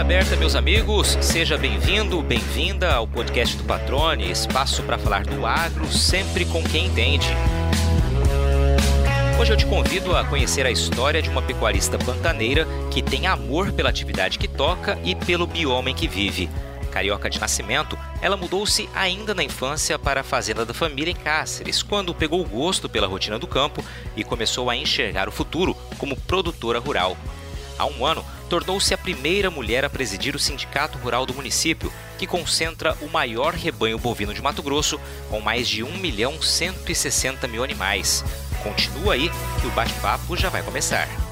Aberta, meus amigos. Seja bem-vindo, bem-vinda ao podcast do Patrone, espaço para falar do agro, sempre com quem entende. Hoje eu te convido a conhecer a história de uma pecuarista pantaneira que tem amor pela atividade que toca e pelo bioma em que vive. Carioca de nascimento, ela mudou-se ainda na infância para a fazenda da família em Cáceres, quando pegou gosto pela rotina do campo e começou a enxergar o futuro como produtora rural. Há um ano, tornou-se a primeira mulher a presidir o Sindicato Rural do município, que concentra o maior rebanho bovino de Mato Grosso, com mais de 1 milhão 160 mil animais. Continua aí que o bate-papo já vai começar.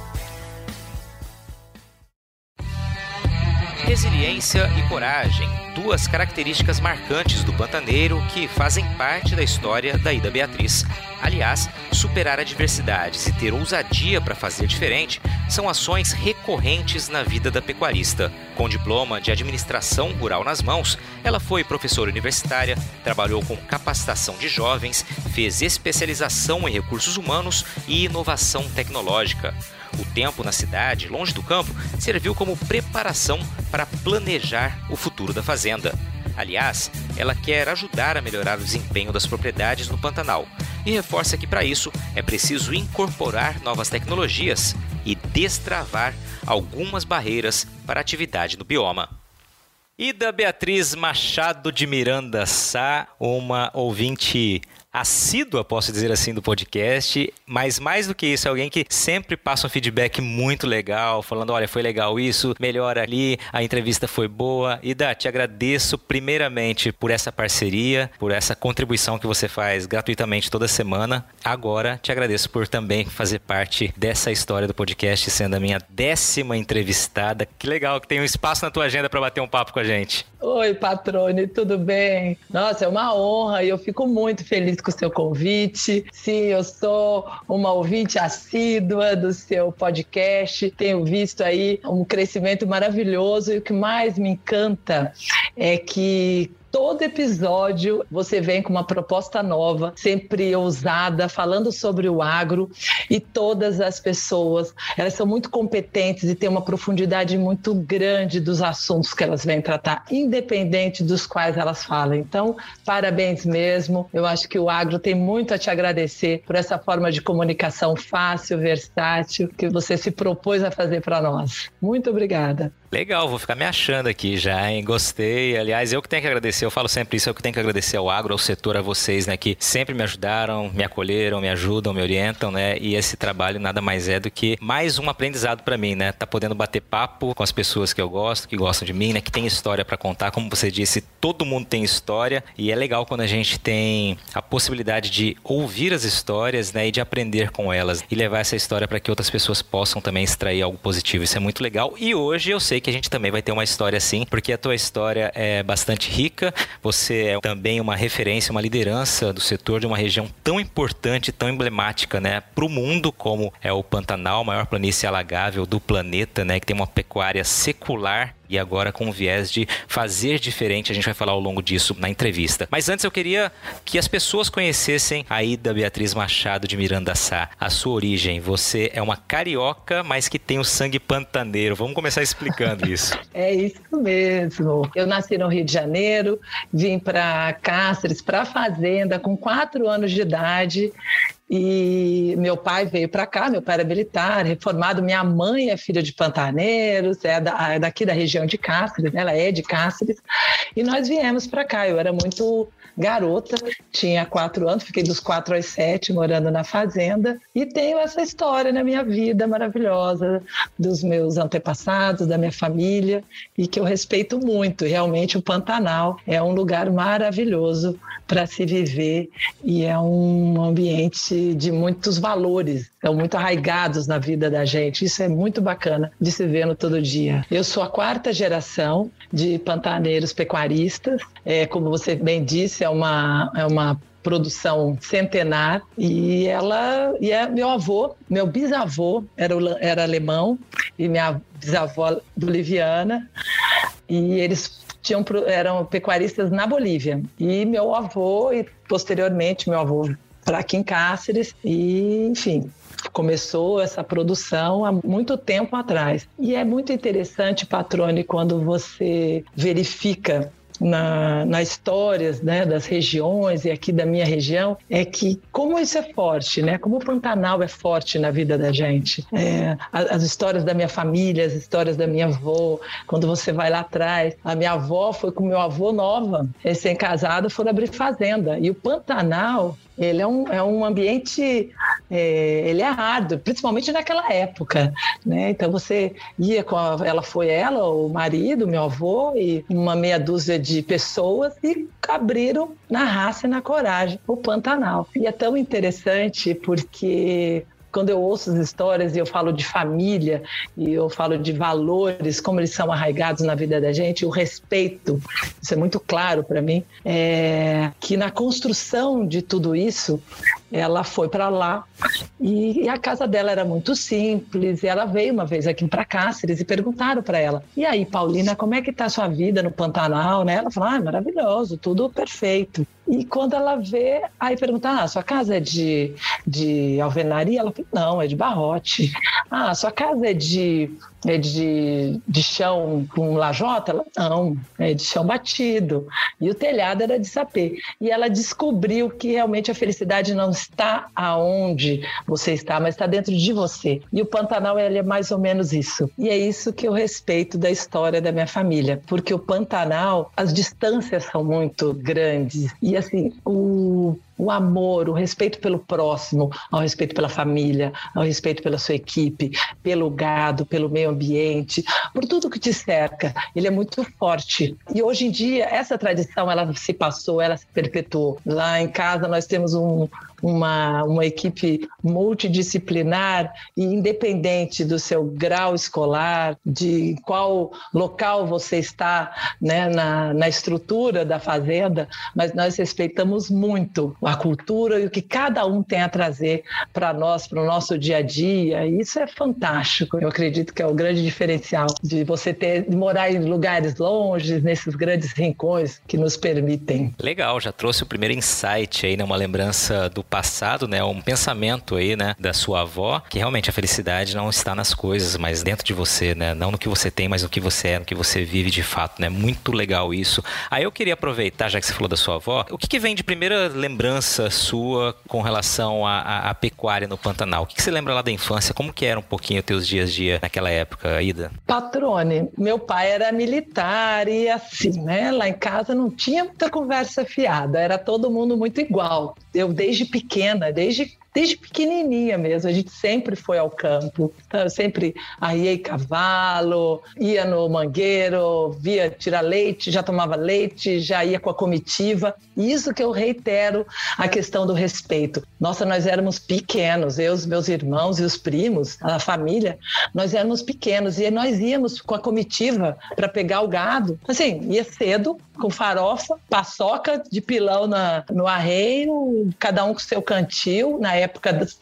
Resiliência e coragem, duas características marcantes do pantaneiro que fazem parte da história da Ida Beatriz. Aliás, superar adversidades e ter ousadia para fazer diferente são ações recorrentes na vida da pecuarista. Com diploma de administração rural nas mãos, ela foi professora universitária, trabalhou com capacitação de jovens, fez especialização em recursos humanos e inovação tecnológica. O tempo na cidade, longe do campo, serviu como preparação para planejar o futuro da fazenda. Aliás, ela quer ajudar a melhorar o desempenho das propriedades no Pantanal e reforça que para isso é preciso incorporar novas tecnologias e destravar algumas barreiras para a atividade no bioma. E da Beatriz Machado de Miranda Sá, uma ouvinte assídua, posso dizer assim, do podcast, mas mais do que isso, é alguém que sempre passa um feedback muito legal, falando: olha, foi legal isso, melhor ali, a entrevista foi boa. Ida, te agradeço primeiramente por essa parceria, por essa contribuição que você faz gratuitamente toda semana. Agora, te agradeço por também fazer parte dessa história do podcast, sendo a minha décima entrevistada. Que legal que tem um espaço na tua agenda para bater um papo com a gente. Oi, patrone, tudo bem? Nossa, é uma honra e eu fico muito feliz com o seu convite. Sim, eu sou uma ouvinte assídua do seu podcast, tenho visto aí um crescimento maravilhoso e o que mais me encanta é que todo episódio você vem com uma proposta nova, sempre ousada, falando sobre o agro e todas as pessoas, elas são muito competentes e têm uma profundidade muito grande dos assuntos que elas vêm tratar, independente dos quais elas falam. Então, parabéns mesmo. Eu acho que o agro tem muito a te agradecer por essa forma de comunicação fácil, versátil que você se propôs a fazer para nós. Muito obrigada. Legal, vou ficar me achando aqui já, hein? Gostei. Aliás, eu que tenho que agradecer, eu falo sempre isso, eu que tenho que agradecer ao agro, ao setor, a vocês, né? Que sempre me ajudaram, me acolheram, me ajudam, me orientam, né? E esse trabalho nada mais é do que mais um aprendizado para mim, né? Tá podendo bater papo com as pessoas que eu gosto, que gostam de mim, né? Que tem história para contar. Como você disse, todo mundo tem história e é legal quando a gente tem a possibilidade de ouvir as histórias, né? E de aprender com elas e levar essa história para que outras pessoas possam também extrair algo positivo. Isso é muito legal. E hoje eu sei sei que a gente também vai ter uma história assim, porque a tua história é bastante rica. Você é também uma referência, uma liderança do setor de uma região tão importante, tão emblemática, né, para o mundo como é o Pantanal, maior planície alagável do planeta, né, que tem uma pecuária secular e agora com o viés de fazer diferente. A gente vai falar ao longo disso na entrevista. Mas antes eu queria que as pessoas conhecessem a Ida Beatriz Machado de Miranda Sá, a sua origem. Você é uma carioca, mas que tem o sangue pantaneiro. Vamos começar explicando isso. É isso mesmo. Eu nasci no Rio de Janeiro, vim para Cáceres, para a fazenda, com quatro anos de idade. E meu pai veio para cá, meu pai era militar, reformado, minha mãe é filha de pantaneiros, é, da, é daqui da região de Cáceres, ela é de Cáceres, e nós viemos para cá. Eu era muito garota, tinha quatro anos, fiquei dos quatro aos sete morando na fazenda, e tenho essa história na minha vida maravilhosa dos meus antepassados, da minha família, e que eu respeito muito. Realmente, o Pantanal é um lugar maravilhoso para se viver e é um ambiente de muitos valores, são muito arraigados na vida da gente. Isso é muito bacana de se ver no todo dia. Eu sou a quarta geração de pantaneiros pecuaristas. É, como você bem disse, é uma, é uma produção centenar e ela e é meu avô, meu bisavô era, era alemão e minha bisavó boliviana e eles tinham, eram pecuaristas na Bolívia. E meu avô, e posteriormente meu avô para aqui em Cáceres e, enfim, começou essa produção há muito tempo atrás. E é muito interessante, Patrone, quando você verifica na, na histórias né, das regiões e aqui da minha região é que como isso é forte, né? Como o Pantanal é forte na vida da gente. É, as, as, histórias da minha família, as histórias da minha avó, quando você vai lá atrás, a minha avó foi com meu avô nova, recém-casada, foram abrir fazenda. E o Pantanal ele é um, é um ambiente, é, ele é árduo, principalmente naquela época, né? Então você ia com a, ela foi ela, o marido, meu avô e uma meia dúzia de pessoas e abriram na raça e na coragem o Pantanal. E é tão interessante porque quando eu ouço as histórias e eu falo de família e eu falo de valores, como eles são arraigados na vida da gente, o respeito, isso é muito claro para mim, é que na construção de tudo isso, ela foi para lá e, e, a casa dela era muito simples. E ela veio uma vez aqui para Cáceres e perguntaram para ela: "E aí, Paulina, como é que tá a sua vida no Pantanal?", né? Ela falou: "Ah, maravilhoso, tudo perfeito". E quando ela vê, aí pergunta: "Ah, sua casa é de de alvenaria?". Ela falou: "Não, é de barrote". "Ah, sua casa é de é de, de chão com lajota? Não, é de chão batido. E o telhado era de sapê. E ela descobriu que realmente a felicidade não está aonde você está, mas está dentro de você. E o Pantanal ele é mais ou menos isso. E é isso que eu respeito da história da minha família, porque o Pantanal, as distâncias são muito grandes. E assim, o o amor, o respeito pelo próximo, ao respeito pela família, ao respeito pela sua equipe, pelo gado, pelo meio ambiente, por tudo que te cerca. Ele é muito forte. E hoje em dia, essa tradição, ela se passou, ela se perpetuou. Lá em casa, nós temos um, uma, uma equipe multidisciplinar e independente do seu grau escolar, de qual local você está né, na, na estrutura da fazenda, mas nós respeitamos muito a cultura e o que cada um tem a trazer para nós, para o nosso dia a dia. E isso é fantástico. Eu acredito que é o grande diferencial de você ter de morar em lugares longe, nesses grandes rincões que nos permitem. Legal, já trouxe o primeiro insight aí, né, uma lembrança do passado, né, um pensamento aí, né, da sua avó, que realmente a felicidade não está nas coisas, mas dentro de você, né, não no que você tem, mas no que você é, no que você vive de fato, né? Muito legal isso. Aí eu queria aproveitar, já que você falou da sua avó, o que, que vem de primeira lembrança sua com relação à, pecuária no Pantanal? O que, que você lembra lá da infância? Como que era um pouquinho teus dias a dia naquela época, Ida? Patrone, meu pai era militar e assim, né? Lá em casa não tinha muita conversa fiada, era todo mundo muito igual. Eu desde pequena, desde desde pequenininha mesmo, a gente sempre foi ao campo. Eu sempre arriei cavalo, ia no mangueiro, via tirar leite, já tomava leite, já ia com a comitiva. Isso que eu reitero a questão do respeito. Nossa, nós éramos pequenos, eu, os meus irmãos e os primos, a família, nós éramos pequenos e nós íamos com a comitiva para pegar o gado. Assim, ia cedo, com farofa, paçoca de pilão na, no arreio, cada um com seu cantil. Na época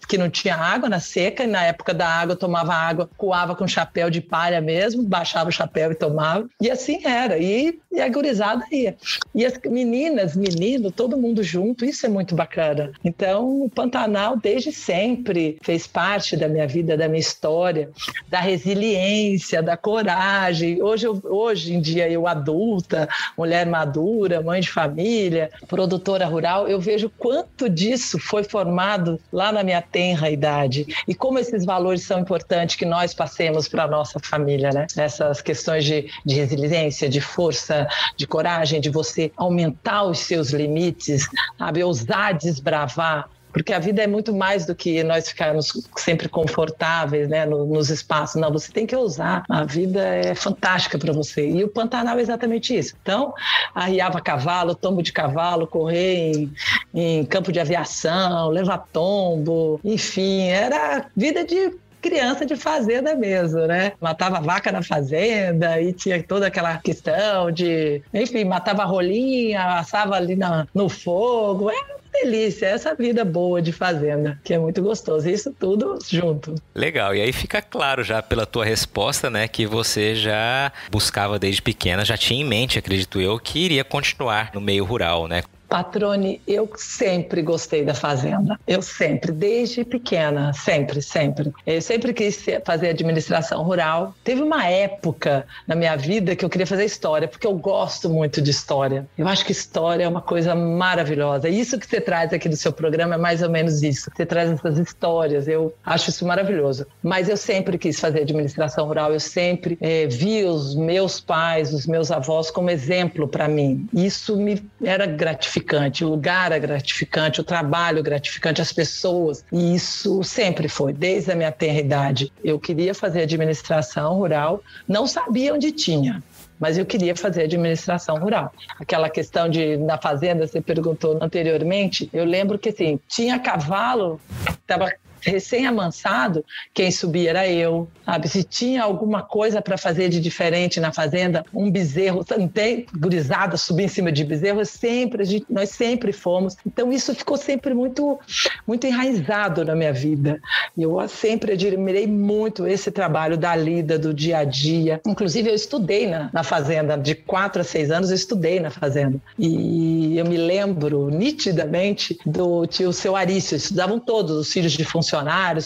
que não tinha água, na seca, e na época da água tomava água, coava com chapéu de palha mesmo, baixava o chapéu e tomava. E assim era. E, e a gurizada ia. E as meninas, meninos, todo mundo junto, isso é muito bacana. Então, o Pantanal, desde sempre, fez parte da minha vida, da minha história, da resiliência, da coragem. Hoje, hoje em dia, eu adulta, mulher madura, mãe de família, produtora rural, eu vejo quanto disso foi formado lá na minha tenra idade e como esses valores são importantes que nós passemos para a nossa família, né? Essas questões de, de resiliência, de força, de coragem, de você aumentar os seus limites, sabe? Ousar desbravar porque a vida é muito mais do que nós ficarmos sempre confortáveis né, nos espaços. Não, você tem que ousar. A vida é fantástica para você. E o Pantanal é exatamente isso. Então, arriava cavalo, tombo de cavalo, correr em, em campo de aviação, levar tombo, enfim, era vida de criança de fazenda mesmo, né? Matava vaca na fazenda e tinha toda aquela questão de, enfim, matava rolinha, assava ali na, no fogo. Era delícia, essa vida boa de fazenda, que é muito gostoso. Isso tudo junto. Legal. E aí fica claro já pela tua resposta, né, que você já buscava desde pequena, já tinha em mente, acredito eu, que iria continuar no meio rural, né? Patrone, eu sempre gostei da fazenda. Eu sempre, desde pequena, sempre, sempre. Eu sempre quis fazer administração rural. Teve uma época na minha vida que eu queria fazer história, porque eu gosto muito de história. Eu acho que história é uma coisa maravilhosa. Isso que você traz aqui do seu programa é mais ou menos isso. Você traz essas histórias. Eu acho isso maravilhoso. Mas eu sempre quis fazer administração rural. Eu sempre é, vi os meus pais, os meus avós como exemplo para mim. Isso me era gratificante gratificante, o lugar é gratificante, o trabalho é gratificante, as pessoas. E isso sempre foi, desde a minha tenra idade. Eu queria fazer administração rural, não sabia onde tinha mas eu queria fazer administração rural. Aquela questão de na fazenda, você perguntou anteriormente, eu lembro que assim, tinha cavalo, estava recém-amansado, quem subia era eu, sabe? Se tinha alguma coisa para fazer de diferente na fazenda, um bezerro, tem gurizada subir em cima de bezerro, sempre, gente, nós sempre fomos. Então isso ficou sempre muito, muito enraizado na minha vida. Eu sempre admirei muito esse trabalho da lida, do dia a dia. Inclusive eu estudei na, na fazenda, de quatro a seis anos eu estudei na fazenda. E eu me lembro nitidamente do tio seu Arício, estudavam todos os filhos de funcionários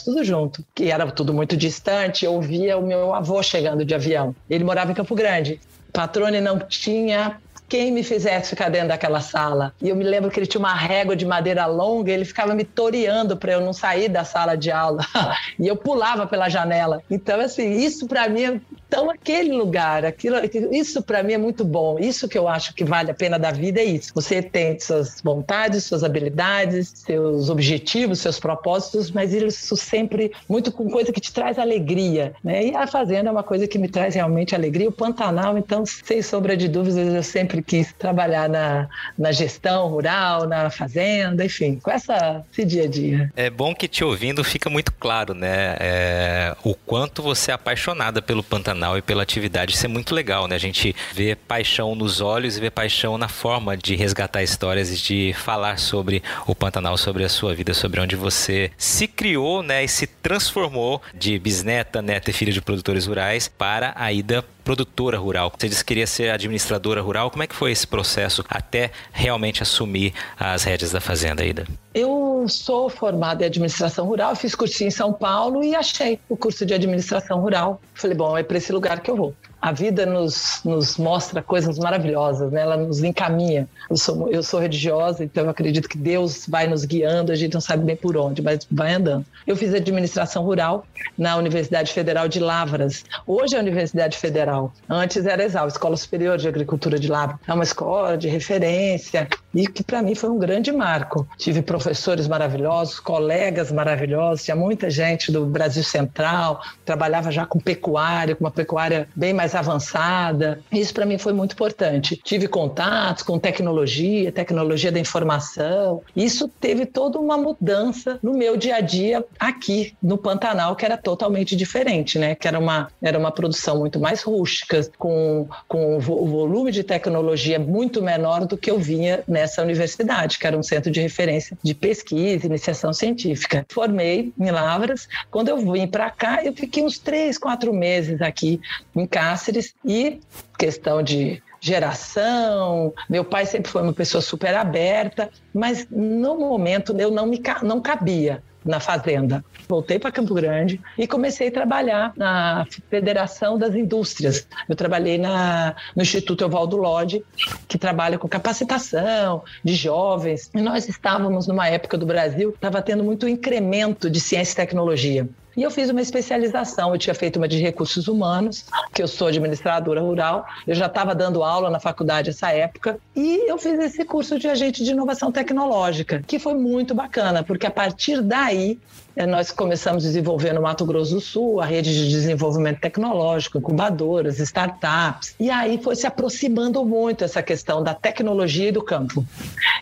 tudo junto, que era tudo muito distante. Eu via o meu avô chegando de avião. Ele morava em Campo Grande. Patrone não tinha quem me fizesse ficar dentro daquela sala. E eu me lembro que ele tinha uma régua de madeira longa, ele ficava me toreando para eu não sair da sala de aula. e eu pulava pela janela. Então, assim, isso para mim então, aquele lugar, aquilo, isso para mim é muito bom. Isso que eu acho que vale a pena da vida é isso. Você tem suas vontades, suas habilidades, seus objetivos, seus propósitos, mas isso sempre muito com coisa que te traz alegria, né? E a fazenda é uma coisa que me traz realmente alegria. O Pantanal, então, sem sombra de dúvidas, eu sempre quis trabalhar na, na gestão rural, na fazenda, enfim, com essa, esse dia a dia. É bom que te ouvindo fica muito claro, né? É, o quanto você é apaixonada pelo Pantanal canal e pela atividade. Isso é muito legal, né? A gente vê paixão nos olhos e vê paixão na forma de resgatar histórias e de falar sobre o Pantanal, sobre a sua vida, sobre onde você se criou, né? E se transformou de bisneta, neta e filha de produtores rurais para a ida produtora rural. Você disse que queria ser administradora rural. Como é que foi esse processo até realmente assumir as rédeas da fazenda, Ida? Eu sou formada em administração rural, fiz cursinho em São Paulo e achei o curso de administração rural. Falei, bom, é para esse lugar que eu vou a vida nos, nos mostra coisas maravilhosas, né? ela nos encaminha. Eu sou, eu sou religiosa, então eu acredito que Deus vai nos guiando, a gente não sabe bem por onde, mas vai andando. Eu fiz administração rural na Universidade Federal de Lavras. Hoje é a Universidade Federal, antes era Exal, Escola Superior de Agricultura de Lavras. É uma escola de referência e que para mim foi um grande marco. Tive professores maravilhosos, colegas maravilhosos, tinha muita gente do Brasil Central, trabalhava já com pecuária, com uma pecuária bem mais mais avançada. Isso para mim foi muito importante. Tive contatos com tecnologia, tecnologia da informação. Isso teve toda uma mudança no meu dia a dia aqui no Pantanal, que era totalmente diferente, né? Que era uma, era uma produção muito mais rústica, com, com o volume de tecnologia muito menor do que eu vinha nessa universidade, que era um centro de referência de pesquisa, iniciação científica. Formei em Lavras. Quando eu vim para cá, eu fiquei uns três, quatro meses aqui em casa Cáceres e questão de geração. Meu pai sempre foi uma pessoa super aberta, mas no momento eu não me não cabia na fazenda. Voltei para Campo Grande e comecei a trabalhar na Federação das Indústrias. Eu trabalhei na, no Instituto Evaldo Lodge, que trabalha com capacitação de jovens. E nós estávamos numa época do Brasil, estava tendo muito incremento de ciência e tecnologia. E eu fiz uma especialização. Eu tinha feito uma de recursos humanos, que eu sou administradora rural. Eu já estava dando aula na faculdade essa época. E eu fiz esse curso de agente de inovação tecnológica, que foi muito bacana, porque a partir daí nós começamos a desenvolver no Mato Grosso do Sul a rede de desenvolvimento tecnológico, incubadoras, startups. E aí foi se aproximando muito essa questão da tecnologia e do campo,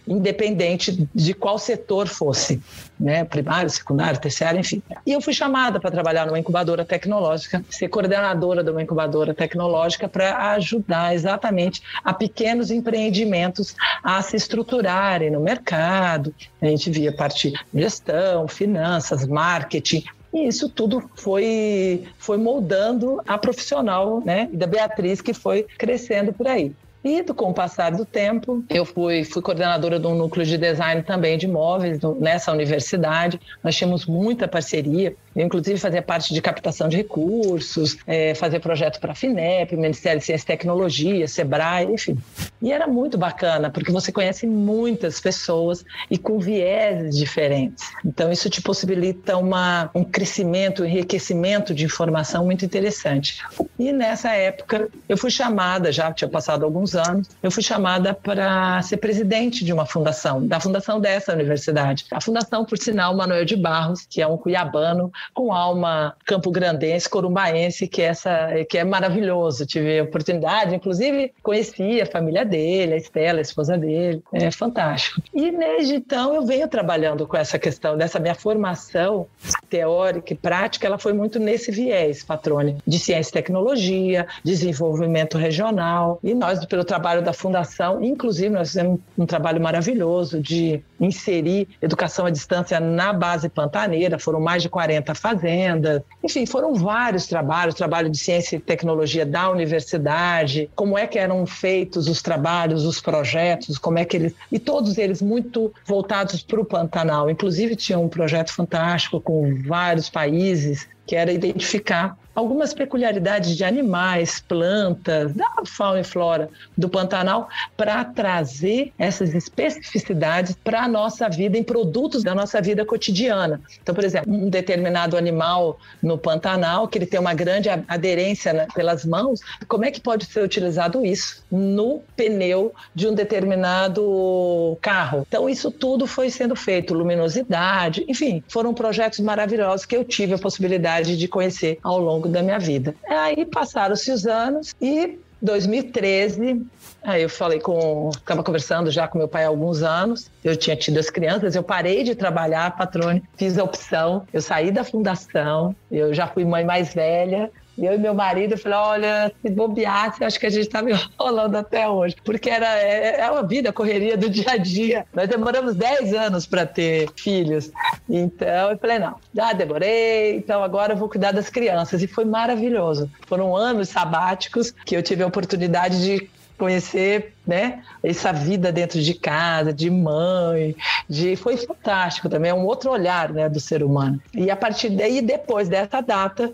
independente de qual setor fosse, né? primário, secundário, terciário, enfim. E eu fui chamada para trabalhar numa incubadora tecnológica, ser coordenadora de uma incubadora tecnológica para ajudar exatamente a pequenos empreendimentos a se estruturarem no mercado. A gente via parte gestão, finanças, marketing. E isso tudo foi, foi moldando a profissional, né? Da Beatriz, que foi crescendo por aí. E com o passar do tempo, eu fui, fui coordenadora de um núcleo de design também de imóveis nessa universidade. Nós tínhamos muita parceria. Inclusive, fazia parte de captação de recursos, é, fazer projeto para a FINEP, Ministério de Ciência e Tecnologia, SEBRAE, enfim. E era muito bacana, porque você conhece muitas pessoas e com vieses diferentes. Então, isso te possibilita uma, um crescimento, um enriquecimento de informação muito interessante. E nessa época, eu fui chamada, já tinha passado alguns anos, eu fui chamada para ser presidente de uma fundação, da fundação dessa universidade. A fundação, por sinal, Manuel de Barros, que é um cuiabano com alma campo-grandense, corumbaense, que, é essa, que é maravilhoso. Tive a oportunidade, inclusive conheci a família dele, a Estela, a esposa dele. É fantástico. E desde então eu venho trabalhando com essa questão dessa minha formação teórica e prática, ela foi muito nesse viés, Patrone, de ciência e tecnologia, desenvolvimento regional. E nós, pelo trabalho da Fundação, inclusive, nós fizemos um trabalho maravilhoso de inserir educação à distância na base pantaneira, foram mais de 40 fazendas. Enfim, foram vários trabalhos, trabalho de ciência e tecnologia da universidade, como é que eram feitos os trabalhos, os projetos, como é que eles... E todos eles muito voltados para o Pantanal. Inclusive, tinha um projeto fantástico com vários países que era identificar algumas peculiaridades de animais, plantas, da fauna e flora do Pantanal, para trazer essas especificidades para a nossa vida, em produtos da nossa vida cotidiana. Então, por exemplo, um determinado animal no Pantanal, que ele tem uma grande aderência né, pelas mãos, como é que pode ser utilizado isso no pneu de um determinado carro? Então, isso tudo foi sendo feito, luminosidade, enfim, foram projetos maravilhosos que eu tive a possibilidade de conhecer ao longo da minha vida. Aí passaram-se os anos e 2013, aí eu falei com, estava conversando já com meu pai há alguns anos, eu tinha tido as crianças, eu parei de trabalhar, patrone, fiz a opção, eu saí da fundação, eu já fui mãe mais velha, eu e meu marido, eu falei, olha, se bobeasse, acho que a gente estava enrolando até hoje. Porque era, é, é uma vida, correria do dia a dia. Nós demoramos 10 anos para ter filhos. Então, eu falei, não, já demorei, então agora eu vou cuidar das crianças. E foi maravilhoso. Foram anos sabáticos que eu tive a oportunidade de conhecer né? Essa vida dentro de casa, de mãe, de foi fantástico também, é um outro olhar, né, do ser humano. E a partir daí, depois dessa data,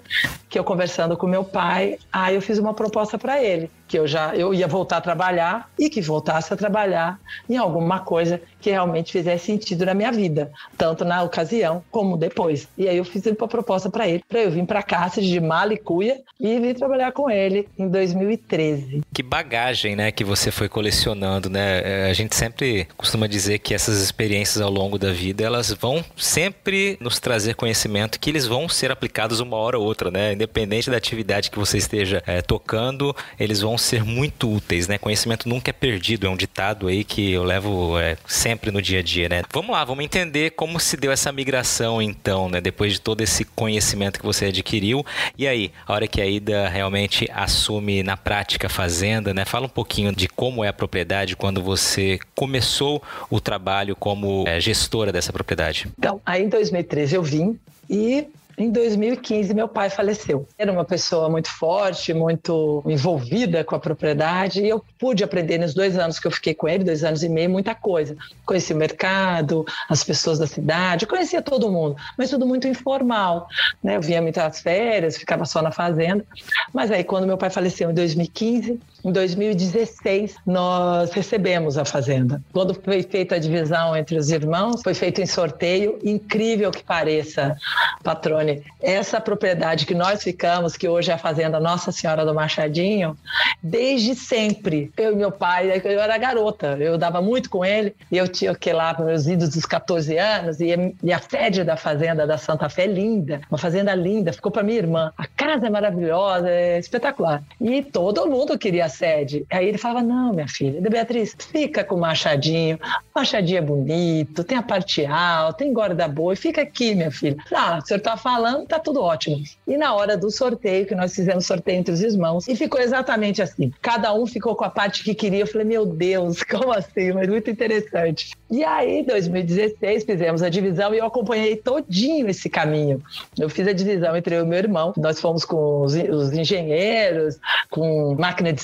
que eu conversando com meu pai, aí eu fiz uma proposta para ele, que eu já eu ia voltar a trabalhar e que voltasse a trabalhar em alguma coisa que realmente fizesse sentido na minha vida, tanto na ocasião como depois. E aí eu fiz uma proposta para ele, para eu vir para cá de Malicuia e vir trabalhar com ele em 2013. Que bagagem, né, que você foi colecionando, né? É, a gente sempre costuma dizer que essas experiências ao longo da vida, elas vão sempre nos trazer conhecimento que eles vão ser aplicados uma hora ou outra, né? Independente da atividade que você esteja é, tocando, eles vão ser muito úteis, né? Conhecimento nunca é perdido, é um ditado aí que eu levo é, sempre no dia a dia, né? Vamos lá, vamos entender como se deu essa migração então, né? Depois de todo esse conhecimento que você adquiriu. E aí, a hora que a Ida realmente assume na prática a fazenda, né? Fala um pouquinho de como é propriedade quando você começou o trabalho como é, gestora dessa propriedade? Então, aí em 2013 eu vim e em 2015, meu pai faleceu. Era uma pessoa muito forte, muito envolvida com a propriedade, e eu pude aprender nos dois anos que eu fiquei com ele, dois anos e meio, muita coisa. Conheci o mercado, as pessoas da cidade, conhecia todo mundo, mas tudo muito informal. Né? Eu vinha muitas férias, ficava só na fazenda. Mas aí, quando meu pai faleceu em 2015, em 2016, nós recebemos a fazenda. Quando foi feita a divisão entre os irmãos, foi feito em sorteio, incrível que pareça, patrone. Essa propriedade que nós ficamos, que hoje é a fazenda Nossa Senhora do Machadinho, desde sempre, eu e meu pai, eu era garota, eu dava muito com ele, e eu tinha que lá para meus idos dos 14 anos, e, e a sede da fazenda da Santa Fé é linda, uma fazenda linda, ficou para minha irmã. A casa é maravilhosa, é espetacular. E todo mundo queria sede. Aí ele falava: Não, minha filha, Beatriz, fica com o Machadinho. O Machadinho é bonito, tem a parte alta, tem guarda-boi, fica aqui, minha filha. Ah, o senhor tá falando tá tudo ótimo. E na hora do sorteio, que nós fizemos sorteio entre os irmãos, e ficou exatamente assim. Cada um ficou com a parte que queria. Eu falei, meu Deus, como assim? Mas muito interessante. E aí, em 2016, fizemos a divisão e eu acompanhei todinho esse caminho. Eu fiz a divisão entre eu e meu irmão. Nós fomos com os, os engenheiros, com máquina de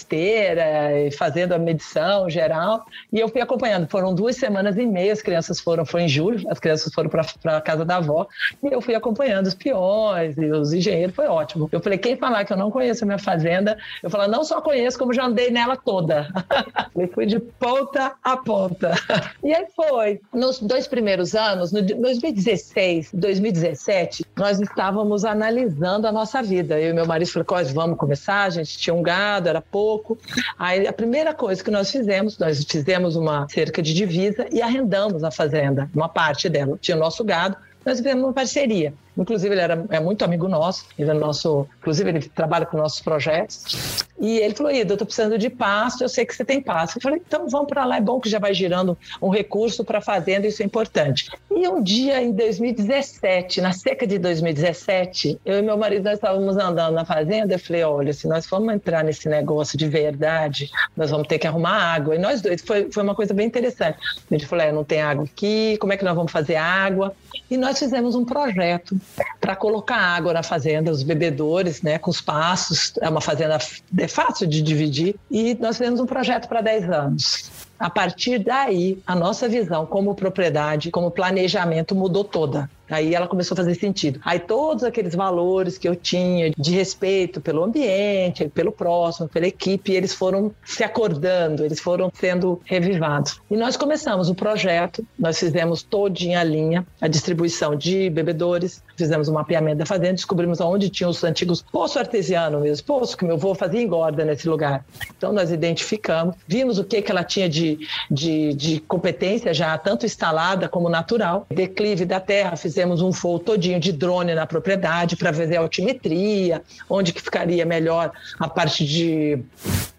fazendo a medição geral. E eu fui acompanhando. Foram duas semanas e meia, as crianças foram, foi em julho, as crianças foram para a casa da avó. E eu fui acompanhando os peões e os engenheiros, foi ótimo. Eu falei, quem falar que eu não conheço a minha fazenda, eu falo, não só conheço, como já andei nela toda. eu fui de ponta a ponta. E aí foi. Nos dois primeiros anos, no 2016, 2017, nós estávamos analisando a nossa vida. Eu e meu marido falou, vamos começar, a gente tinha um gado, era pouco. Aí a primeira coisa que nós fizemos, nós fizemos uma cerca de divisa e arrendamos a fazenda, uma parte dela. Tinha o nosso gado, nós fizemos uma parceria. Inclusive, ele era, é muito amigo nosso, ele é nosso, inclusive, ele trabalha com nossos projetos. E ele falou: Ida, eu estou precisando de pasto, eu sei que você tem pasto. Eu falei: então vamos para lá, é bom que já vai girando um recurso para a fazenda, isso é importante. E um dia, em 2017, na seca de 2017, eu e meu marido nós estávamos andando na fazenda. Eu falei: olha, se nós formos entrar nesse negócio de verdade, nós vamos ter que arrumar água. E nós dois, foi, foi uma coisa bem interessante. A gente falou: é, não tem água aqui, como é que nós vamos fazer água? E nós fizemos um projeto para colocar água na fazenda, os bebedores, né, com os passos. É uma fazenda é fácil de dividir. E nós fizemos um projeto para 10 anos. A partir daí, a nossa visão como propriedade, como planejamento mudou toda. Aí ela começou a fazer sentido. Aí todos aqueles valores que eu tinha de respeito pelo ambiente, pelo próximo, pela equipe, eles foram se acordando, eles foram sendo revivados. E nós começamos o projeto, nós fizemos todinha a linha, a distribuição de bebedores, fizemos um mapeamento da fazenda, descobrimos onde tinham os antigos poço artesiano mesmo, poço que meu avô fazia engorda nesse lugar. Então nós identificamos, vimos o que, que ela tinha de, de, de competência já tanto instalada como natural, declive da terra, fizemos fizemos um voo todinho de drone na propriedade para fazer a altimetria, onde que ficaria melhor a parte de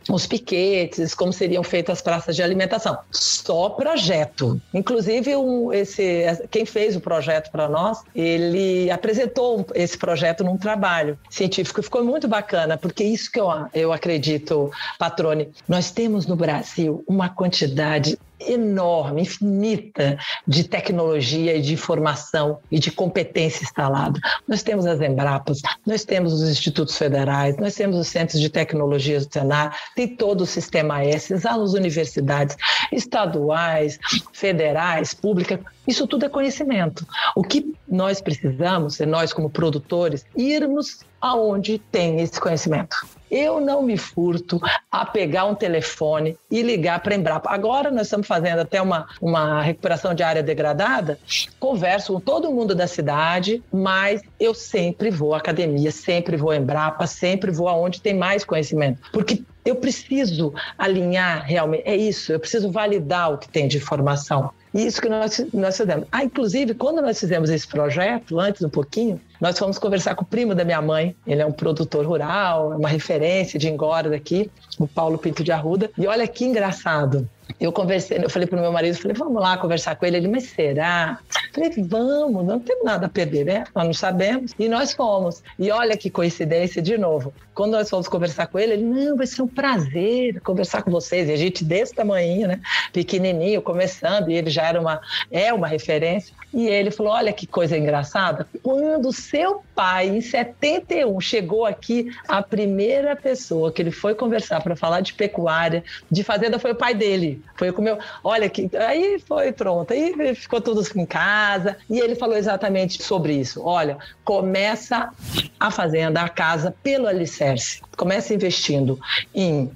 os piquetes, como seriam feitas as praças de alimentação. Só projeto. Inclusive, um, esse, quem fez o projeto para nós, ele apresentou esse projeto num trabalho científico. Ficou muito bacana, porque isso que eu, eu acredito, Patrone, nós temos no Brasil uma quantidade enorme, infinita de tecnologia e de informação e de competência instalada. Nós temos as Embrapas, nós temos os institutos federais, nós temos os centros de tecnologia do Senar, tem todo o sistema S, as universidades estaduais, federais, públicas, isso tudo é conhecimento. O que nós precisamos, é nós como produtores, irmos aonde tem esse conhecimento. Eu não me furto a pegar um telefone e ligar para a Embrapa. Agora nós estamos fazendo até uma, uma recuperação de área degradada, converso com todo mundo da cidade, mas eu sempre vou à academia, sempre vou à Embrapa, sempre vou aonde tem mais conhecimento. Porque eu preciso alinhar realmente, é isso, eu preciso validar o que tem de informação. Isso que nós, nós fizemos. Ah, inclusive, quando nós fizemos esse projeto, antes um pouquinho, nós fomos conversar com o primo da minha mãe. Ele é um produtor rural, é uma referência de engorda aqui, o Paulo Pinto de Arruda. E olha que engraçado. Eu conversei, eu falei para o meu marido, falei, vamos lá conversar com ele. Ele, mas será? Eu falei, vamos, não temos nada a perder, né? Nós não sabemos. E nós fomos. E olha que coincidência, de novo. Quando nós fomos conversar com ele, ele, não, vai ser um prazer conversar com vocês. E a gente desse tamanho, né? Pequenininho, começando, e ele já era uma, é uma referência. E ele falou: Olha que coisa engraçada. Quando seu pai, em 71, chegou aqui, a primeira pessoa que ele foi conversar para falar de pecuária, de fazenda, foi o pai dele. Foi com meu. Olha, que aí foi pronto. Aí ficou tudo em casa. E ele falou exatamente sobre isso. Olha, começa a fazenda, a casa, pelo alicerce. Começa investindo em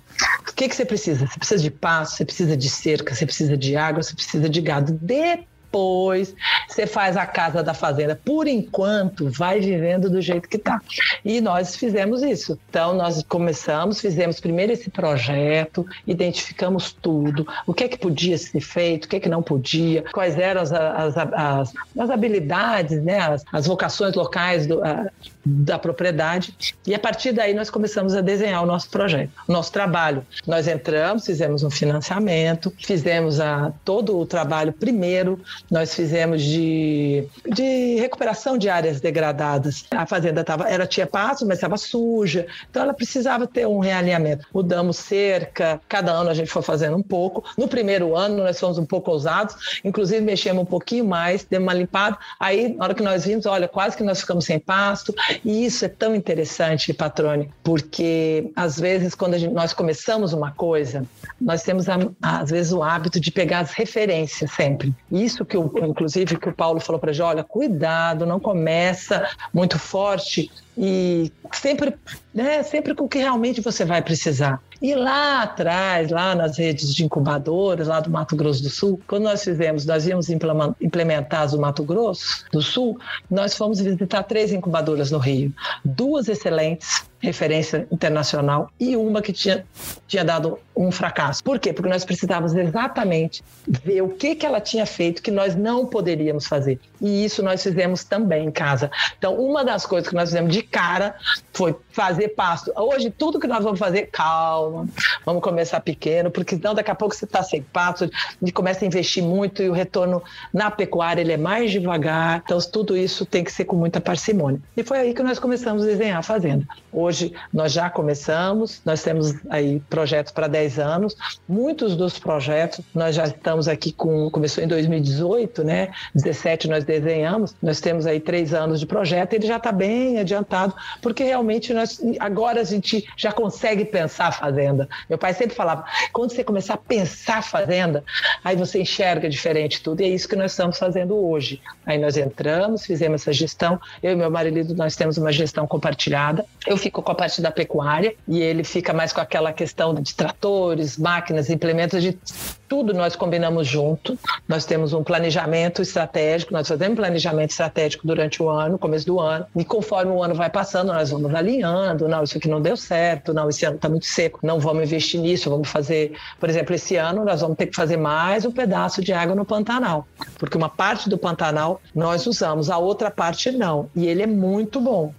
o que, que você precisa? Você precisa de passo, você precisa de cerca, você precisa de água, você precisa de gado. Depois depois você faz a casa da fazenda. Por enquanto, vai vivendo do jeito que está. E nós fizemos isso. Então, nós começamos, fizemos primeiro esse projeto, identificamos tudo, o que é que podia ser feito, o que é que não podia, quais eram as, as, as, as habilidades, né, as, as vocações locais do, a, da propriedade. E a partir daí nós começamos a desenhar o nosso projeto, o nosso trabalho. Nós entramos, fizemos um financiamento, fizemos a, todo o trabalho primeiro nós fizemos de, de recuperação de áreas degradadas. A fazenda tava, era tinha pasto, mas estava suja, então ela precisava ter um realinhamento. Mudamos cerca, cada ano a gente foi fazendo um pouco. No primeiro ano nós fomos um pouco ousados, inclusive mexemos um pouquinho mais, demos uma limpada. Aí, na hora que nós vimos, olha, quase que nós ficamos sem pasto. E isso é tão interessante, Patrone, porque às vezes quando gente, nós começamos uma coisa, nós temos às vezes o hábito de pegar as referências sempre. Isso que, o, inclusive, que o Paulo falou para olha, cuidado, não começa muito forte e sempre, né, sempre com o que realmente você vai precisar. E lá atrás, lá nas redes de incubadoras, lá do Mato Grosso do Sul, quando nós fizemos, nós íamos implementar do Mato Grosso do Sul, nós fomos visitar três incubadoras no Rio. Duas excelentes, referência internacional, e uma que tinha, tinha dado um fracasso. Por quê? Porque nós precisávamos exatamente ver o que, que ela tinha feito que nós não poderíamos fazer. E isso nós fizemos também em casa. Então, uma das coisas que nós fizemos de cara foi fazer pasto. Hoje, tudo que nós vamos fazer, calma, vamos começar pequeno, porque senão daqui a pouco você está sem pasto, e começa a investir muito e o retorno na pecuária ele é mais devagar. Então, tudo isso tem que ser com muita parcimônia. E foi aí que nós começamos a desenhar a fazenda. Hoje, nós já começamos, nós temos aí projetos para 10 anos. Muitos dos projetos, nós já estamos aqui com, começou em 2018, né? 17 nós desenhamos, nós temos aí três anos de projeto, ele já está bem adiantado, porque realmente nós, agora a gente já consegue pensar a fazenda. Meu pai sempre falava, quando você começar a pensar a fazenda, aí você enxerga diferente tudo, e é isso que nós estamos fazendo hoje. Aí nós entramos, fizemos essa gestão, eu e meu marido, nós temos uma gestão compartilhada, eu fico com a parte da pecuária, e ele fica mais com aquela questão de tratores, máquinas, implementos de tudo nós combinamos junto. Nós temos um planejamento estratégico, nós fazemos planejamento estratégico durante o ano, começo do ano, e conforme o ano vai passando, nós vamos alinhando, não, isso aqui não deu certo, não, esse ano está muito seco, não vamos investir nisso, vamos fazer, por exemplo, esse ano nós vamos ter que fazer mais um pedaço de água no Pantanal, porque uma parte do Pantanal nós usamos, a outra parte não, e ele é muito bom.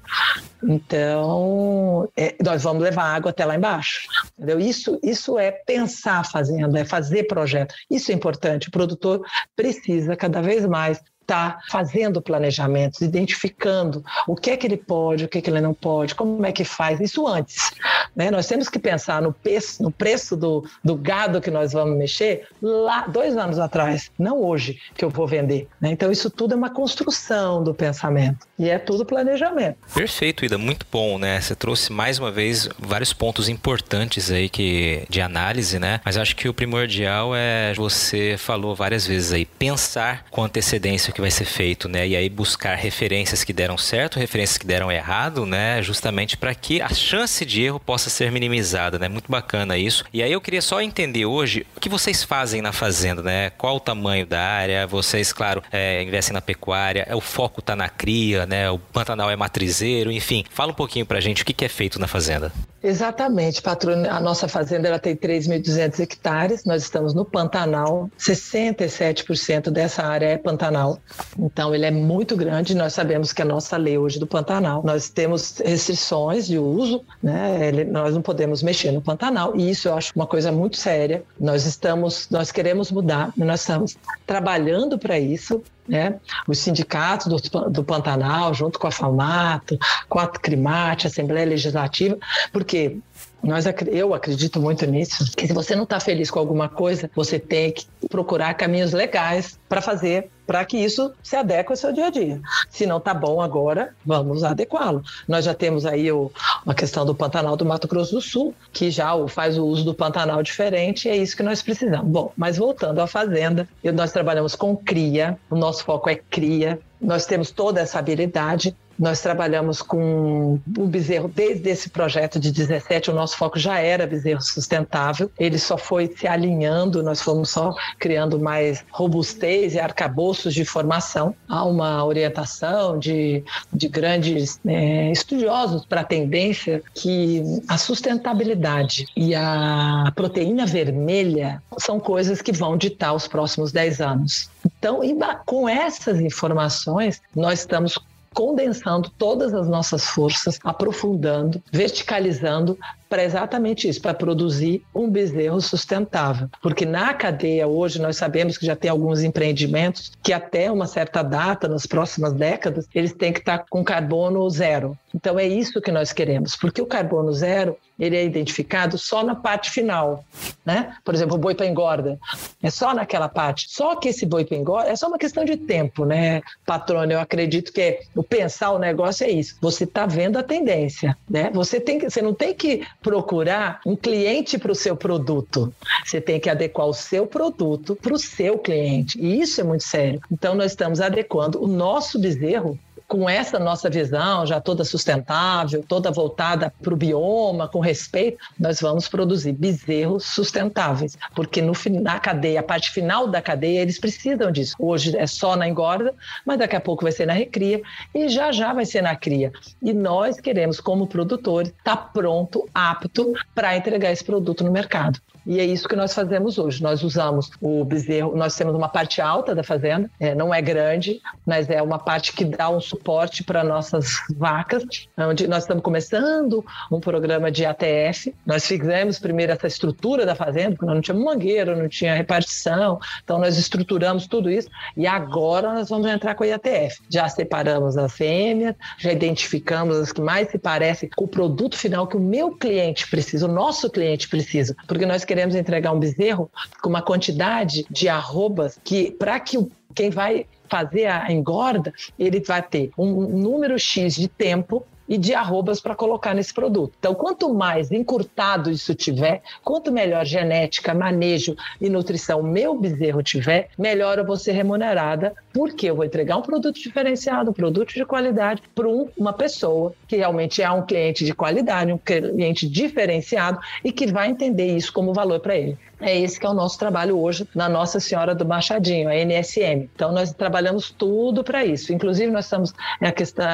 Então, é, nós vamos levar água até lá embaixo. Entendeu? Isso, isso é pensar fazendo, é fazer projeto. Isso é importante. O produtor precisa cada vez mais está fazendo planejamentos, identificando o que é que ele pode, o que é que ele não pode, como é que faz, isso antes. Né? Nós temos que pensar no preço, no preço do, do gado que nós vamos mexer lá dois anos atrás, não hoje que eu vou vender. Né? Então isso tudo é uma construção do pensamento e é tudo planejamento. Perfeito, Ida, muito bom, né? Você trouxe mais uma vez vários pontos importantes aí que de análise, né? Mas acho que o primordial é você falou várias vezes aí pensar com antecedência que vai ser feito, né? E aí buscar referências que deram certo, referências que deram errado, né? Justamente para que a chance de erro possa ser minimizada, né? Muito bacana isso. E aí eu queria só entender hoje o que vocês fazem na fazenda, né? Qual o tamanho da área? Vocês, claro, é, investem na pecuária, o foco está na cria, né? O Pantanal é matrizeiro, enfim. Fala um pouquinho para a gente o que, que é feito na fazenda. Exatamente, patrônio. A nossa fazenda ela tem 3.200 hectares. Nós estamos no Pantanal. 67% dessa área é Pantanal. Então, ele é muito grande. Nós sabemos que a nossa lei hoje do Pantanal, nós temos restrições de uso, né? Ele, nós não podemos mexer no Pantanal. E isso eu acho uma coisa muito séria. Nós estamos, nós queremos mudar. Nós estamos trabalhando para isso. Né? Os sindicatos do, do, Pantanal, junto com a FAMATO, com a CRIMAT, a Assembleia Legislativa, porque nós, eu acredito muito nisso, que se você não está feliz com alguma coisa, você tem que procurar caminhos legais para fazer para que isso se adeque ao seu dia a dia. Se não está bom agora, vamos adequá-lo. Nós já temos aí o, a questão do Pantanal do Mato Grosso do Sul, que já faz o uso do Pantanal diferente, e é isso que nós precisamos. Bom, mas voltando à fazenda, nós trabalhamos com cria, o nosso foco é cria, nós temos toda essa habilidade. Nós trabalhamos com o bezerro desde esse projeto de 17, o nosso foco já era bezerro sustentável. Ele só foi se alinhando, nós fomos só criando mais robustez e arcabouços de formação. Há uma orientação de, de grandes é, estudiosos para a tendência que a sustentabilidade e a proteína vermelha são coisas que vão ditar os próximos 10 anos. Então, com essas informações, nós estamos condensando todas as nossas forças, aprofundando, verticalizando para exatamente isso, para produzir um bezerro sustentável. Porque na cadeia hoje nós sabemos que já tem alguns empreendimentos que até uma certa data, nas próximas décadas, eles têm que estar com carbono zero. Então é isso que nós queremos, porque o carbono zero ele é identificado só na parte final, né? Por exemplo, o boi para engorda é só naquela parte. Só que esse boi para engorda é só uma questão de tempo, né, patrona? Eu acredito que é, o pensar o negócio é isso. Você está vendo a tendência, né? Você tem que, você não tem que procurar um cliente para o seu produto. Você tem que adequar o seu produto para o seu cliente. E isso é muito sério. Então nós estamos adequando o nosso bezerro com essa nossa visão já toda sustentável, toda voltada para o bioma, com respeito, nós vamos produzir bezerros sustentáveis, porque no, na cadeia, a parte final da cadeia, eles precisam disso. Hoje é só na engorda, mas daqui a pouco vai ser na recria e já já vai ser na cria. E nós queremos, como produtores, estar tá pronto, apto para entregar esse produto no mercado. E é isso que nós fazemos hoje. Nós usamos o bezerro, nós temos uma parte alta da fazenda, é, não é grande, mas é uma parte que dá um suporte para nossas vacas, onde nós estamos começando um programa de ATF. Nós fizemos primeiro essa estrutura da fazenda, porque nós não tínhamos mangueira, não tinha repartição, então nós estruturamos tudo isso e agora nós vamos entrar com a IATF. Já separamos as fêmeas, já identificamos as que mais se parecem com o produto final que o meu cliente precisa, o nosso cliente precisa, porque nós queremos queremos entregar um bezerro com uma quantidade de arrobas que, para que quem vai fazer a engorda, ele vai ter um número X de tempo e de arrobas para colocar nesse produto. Então, quanto mais encurtado isso tiver, quanto melhor genética, manejo e nutrição meu bezerro tiver, melhor eu vou ser remunerada, porque eu vou entregar um produto diferenciado, um produto de qualidade para uma pessoa que realmente é um cliente de qualidade, um cliente diferenciado e que vai entender isso como valor para ele. É esse que é o nosso trabalho hoje na Nossa Senhora do Machadinho, a NSM. Então nós trabalhamos tudo para isso. Inclusive nós estamos é, questão,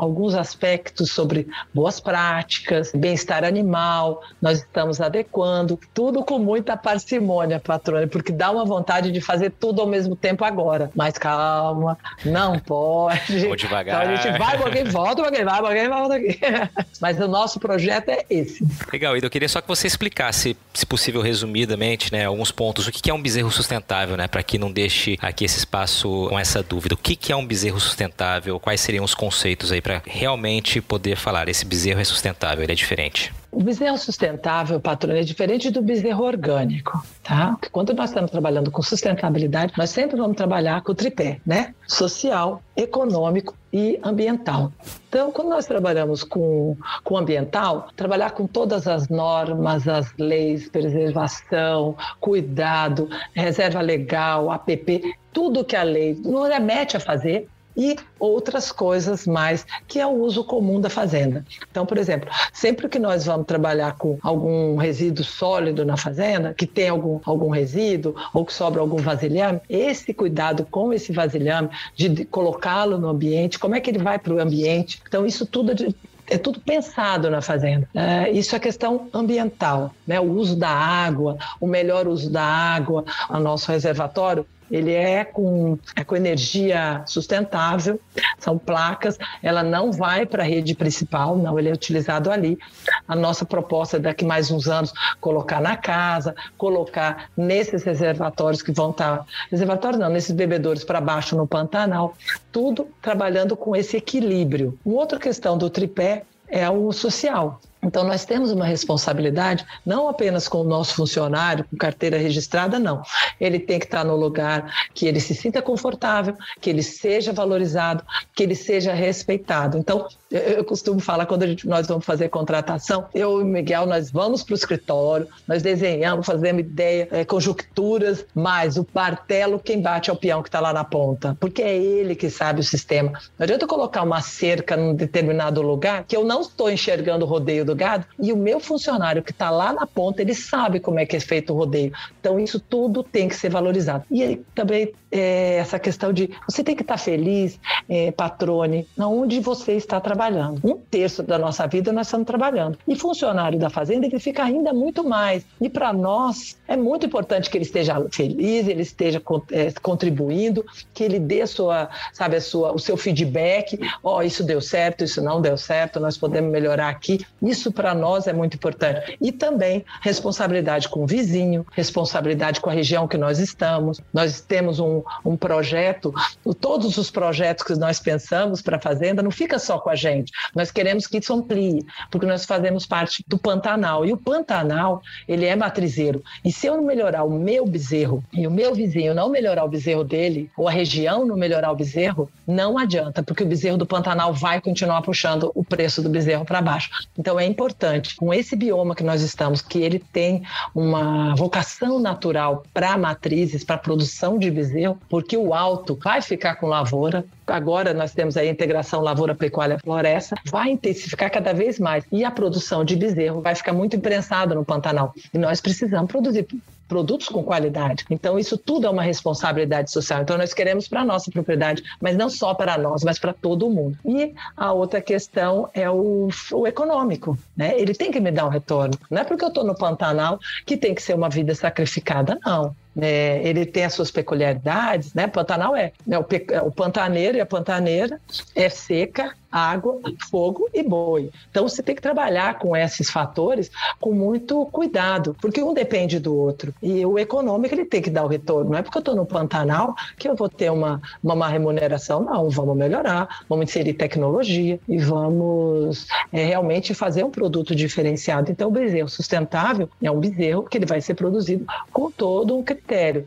alguns aspectos sobre boas práticas, bem-estar animal. Nós estamos adequando tudo com muita parcimônia, patrônia, porque dá uma vontade de fazer tudo ao mesmo tempo agora. Mas calma, não pode. Vou devagar. Então a gente vai, alguém volta, alguém vai, alguém volta aqui. Mas o nosso projeto é esse. Legal, Ida. Eu queria só que você explicasse, se possível, resumido rapidamente, né, alguns pontos. O que é um bezerro sustentável, né, para que não deixe aqui esse espaço com essa dúvida. O que é um bezerro sustentável? Quais seriam os conceitos aí para realmente poder falar esse bezerro é sustentável, ele é diferente? O bezerro sustentável, patrônio, é diferente do bezerro orgânico, tá? Porque quando nós estamos trabalhando com sustentabilidade, nós sempre vamos trabalhar com o tripé, né? Social, econômico e ambiental. Então, quando nós trabalhamos com, com ambiental, trabalhar com todas as normas, as leis, preservação, cuidado, reserva legal, APP, tudo que a lei nos remete a fazer, e outras coisas mais, que é o uso comum da fazenda. Então, por exemplo, sempre que nós vamos trabalhar com algum resíduo sólido na fazenda, que tem algum, algum resíduo ou que sobra algum vasilhame, esse cuidado com esse vasilhame, de colocá-lo no ambiente, como é que ele vai para o ambiente. Então, isso tudo é é tudo pensado na fazenda. É, isso é questão ambiental, né? O uso da água, o melhor uso da água, o nosso reservatório ele é com, é com energia sustentável, são placas, ela não vai para a rede principal, não, ele é utilizado ali. A nossa proposta é daqui mais uns anos colocar na casa, colocar nesses reservatórios que vão estar, tá, reservatórios não, nesses bebedouros para baixo no Pantanal, tudo trabalhando com esse equilíbrio. Uma outra questão do tripé é o social. Então, nós temos uma responsabilidade, não apenas com o nosso funcionário, com carteira registrada, não. Ele tem que estar no lugar que ele se sinta confortável, que ele seja valorizado, que ele seja respeitado. Então, eu costumo falar, quando gente, nós vamos fazer contratação, eu e o Miguel, nós vamos para o escritório, nós desenhamos, fazemos ideia, é, conjunturas, mas o martelo, quem bate é o peão que está lá na ponta, porque é ele que sabe o sistema. Não adianta eu colocar uma cerca num determinado lugar que eu não estou enxergando o rodeio do do gado, e o meu funcionário que está lá na ponta, ele sabe como é que é feito o rodeio. Então, isso tudo tem que ser valorizado. E também é, essa questão de você tem que estar tá feliz, é, patrone, onde você está trabalhando. Um terço da nossa vida nós estamos trabalhando. E funcionário da fazenda, ele fica ainda muito mais. E para nós, é muito importante que ele esteja feliz, ele esteja é, contribuindo, que ele dê sua, sabe, a sua, o seu feedback. Ó, oh, isso deu certo, isso não deu certo, nós podemos melhorar aqui. Isso para nós é muito importante. E também responsabilidade com o vizinho, responsabilidade com a região que nós estamos. Nós temos um, um projeto, todos os projetos que nós pensamos para a Fazenda não fica só com a gente. Nós queremos que isso amplie, porque nós fazemos parte do Pantanal. E o Pantanal, ele é matrizeiro. E se eu não melhorar o meu bezerro e o meu vizinho não melhorar o bezerro dele, ou a região não melhorar o bezerro, não adianta, porque o bezerro do Pantanal vai continuar puxando o preço do bezerro para baixo. Então é importante, com esse bioma que nós estamos, que ele tem uma vocação natural para matrizes, para produção de bezerro, porque o alto vai ficar com lavoura, agora nós temos a integração lavoura, pecuária, floresta, vai intensificar cada vez mais e a produção de bezerro vai ficar muito imprensada no Pantanal. E nós precisamos produzir produtos com qualidade. Então, isso tudo é uma responsabilidade social. Então, nós queremos para a nossa propriedade, mas não só para nós, mas para todo mundo. E a outra questão é o, o econômico. Né? Ele tem que me dar um retorno. Não é porque eu estou no Pantanal que tem que ser uma vida sacrificada, não. É, ele tem as suas peculiaridades, né? Pantanal é, né? o, é o pantaneiro e a pantaneira é seca, água, fogo e boi. Então você tem que trabalhar com esses fatores com muito cuidado, porque um depende do outro. E o econômico ele tem que dar o retorno. Não é porque eu estou no Pantanal que eu vou ter uma, uma má remuneração, não. Vamos melhorar, vamos inserir tecnologia e vamos é, realmente fazer um produto diferenciado. Então o bezerro sustentável é um bezerro que ele vai ser produzido com todo um.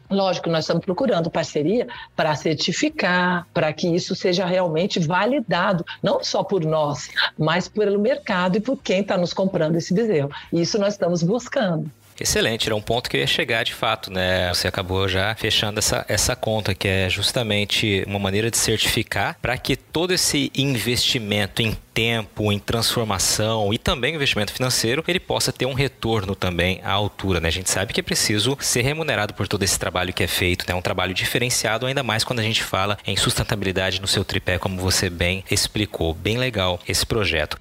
Lógico, nós estamos procurando parceria para certificar, para que isso seja realmente validado, não só por nós, mas pelo mercado e por quem está nos comprando esse bezerro. Isso nós estamos buscando. Excelente, era um ponto que eu ia chegar de fato, né? Você acabou já fechando essa, essa conta, que é justamente uma maneira de certificar para que todo esse investimento em tempo, em transformação e também investimento financeiro, ele possa ter um retorno também à altura, né? A gente sabe que é preciso ser remunerado por todo esse trabalho que é feito, né? Um trabalho diferenciado, ainda mais quando a gente fala em sustentabilidade no seu tripé, como você bem explicou. Bem legal esse projeto.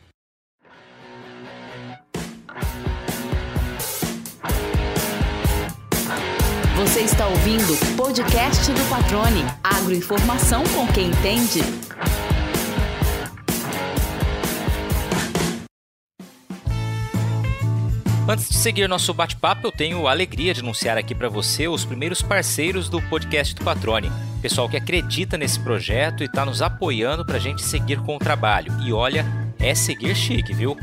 Você está ouvindo o podcast do Patrone. Agroinformação com quem entende. Antes de seguir nosso bate-papo, eu tenho a alegria de anunciar aqui para você os primeiros parceiros do podcast do Patrone. Pessoal que acredita nesse projeto e está nos apoiando para a gente seguir com o trabalho. E olha, é seguir chique, viu?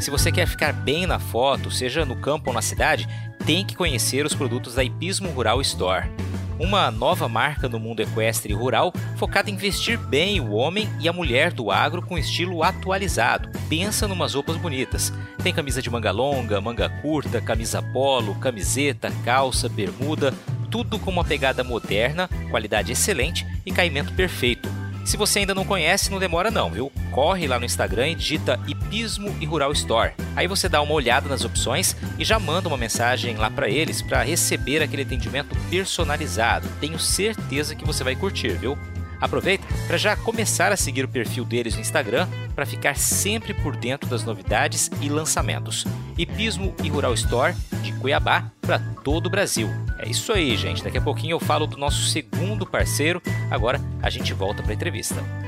Se você quer ficar bem na foto, seja no campo ou na cidade, tem que conhecer os produtos da Ipismo Rural Store. Uma nova marca no mundo equestre e rural focada em vestir bem o homem e a mulher do agro com estilo atualizado. Pensa numas roupas bonitas. Tem camisa de manga longa, manga curta, camisa polo, camiseta, calça, bermuda, tudo com uma pegada moderna, qualidade excelente e caimento perfeito se você ainda não conhece, não demora não, viu? Corre lá no Instagram e digita Ipismo e Rural Store. Aí você dá uma olhada nas opções e já manda uma mensagem lá para eles para receber aquele atendimento personalizado. Tenho certeza que você vai curtir, viu? Aproveita para já começar a seguir o perfil deles no Instagram para ficar sempre por dentro das novidades e lançamentos. Ipismo e Rural Store de Cuiabá para todo o Brasil. É isso aí, gente. Daqui a pouquinho eu falo do nosso segundo parceiro. Agora a gente volta para a entrevista.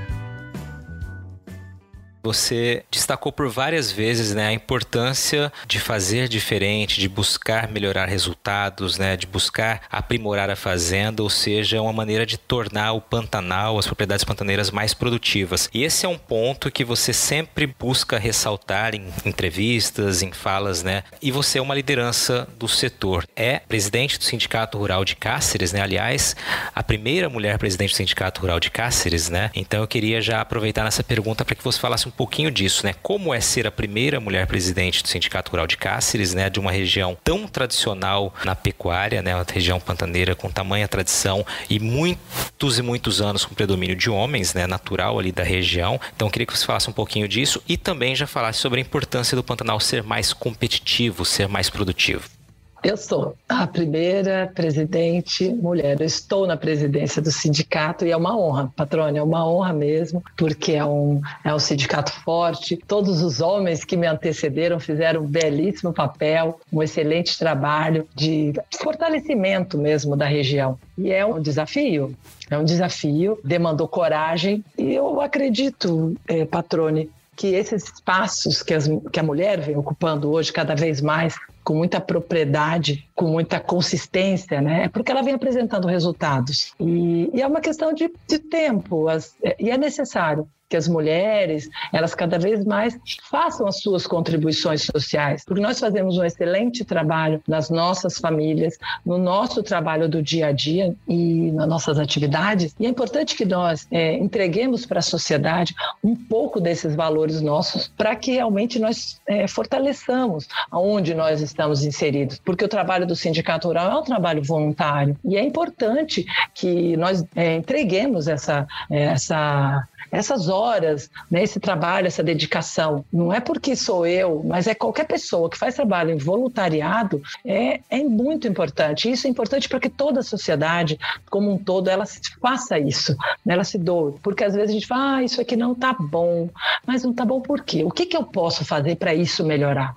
Você destacou por várias vezes né, a importância de fazer diferente, de buscar melhorar resultados, né, de buscar aprimorar a fazenda, ou seja, uma maneira de tornar o Pantanal, as propriedades pantaneiras mais produtivas. E esse é um ponto que você sempre busca ressaltar em entrevistas, em falas, né? E você é uma liderança do setor. É presidente do Sindicato Rural de Cáceres, né? Aliás, a primeira mulher presidente do Sindicato Rural de Cáceres, né? Então eu queria já aproveitar nessa pergunta para que você falasse um pouquinho disso, né? Como é ser a primeira mulher presidente do Sindicato Rural de Cáceres, né? De uma região tão tradicional na pecuária, né? Uma região pantaneira com tamanha tradição e muitos e muitos anos com predomínio de homens, né? Natural ali da região. Então, queria que você falasse um pouquinho disso e também já falasse sobre a importância do Pantanal ser mais competitivo, ser mais produtivo. Eu sou a primeira presidente mulher. Eu estou na presidência do sindicato e é uma honra, patrônia, é uma honra mesmo, porque é um, é um sindicato forte. Todos os homens que me antecederam fizeram um belíssimo papel, um excelente trabalho de fortalecimento mesmo da região. E é um desafio, é um desafio, demandou coragem e eu acredito, é, Patrone, que esses espaços que, as, que a mulher vem ocupando hoje cada vez mais com muita propriedade, com muita consistência, né? É porque ela vem apresentando resultados. E, e é uma questão de, de tempo, as, e é necessário que as mulheres, elas cada vez mais façam as suas contribuições sociais, porque nós fazemos um excelente trabalho nas nossas famílias, no nosso trabalho do dia a dia e nas nossas atividades, e é importante que nós é, entreguemos para a sociedade um pouco desses valores nossos para que realmente nós é, fortaleçamos aonde nós estamos inseridos, porque o trabalho do sindicato rural é um trabalho voluntário e é importante que nós é, entreguemos essa, é, essa essas horas, né, esse trabalho, essa dedicação, não é porque sou eu, mas é qualquer pessoa que faz trabalho em voluntariado, é, é muito importante. Isso é importante para que toda a sociedade, como um todo, ela faça isso, né, ela se doe. Porque às vezes a gente fala, ah, isso aqui não está bom. Mas não está bom por quê? O que, que eu posso fazer para isso melhorar?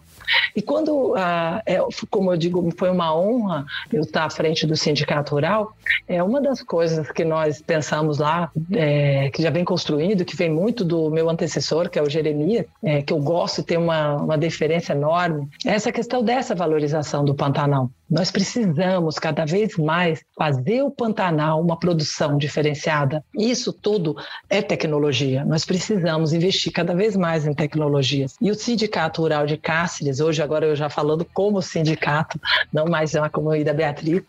E quando, ah, é, como eu digo, foi uma honra eu estar à frente do Sindicato Rural, é uma das coisas que nós pensamos lá, é, que já vem construindo, que vem muito do meu antecessor, que é o Jeremias, é, que eu gosto, tem uma, uma deferência enorme, é essa questão dessa valorização do Pantanal. Nós precisamos cada vez mais fazer o Pantanal uma produção diferenciada. Isso tudo é tecnologia. Nós precisamos investir cada vez mais em tecnologias. E o Sindicato Rural de Cáceres, hoje agora eu já falando como sindicato, não mais uma como a Ida Beatriz,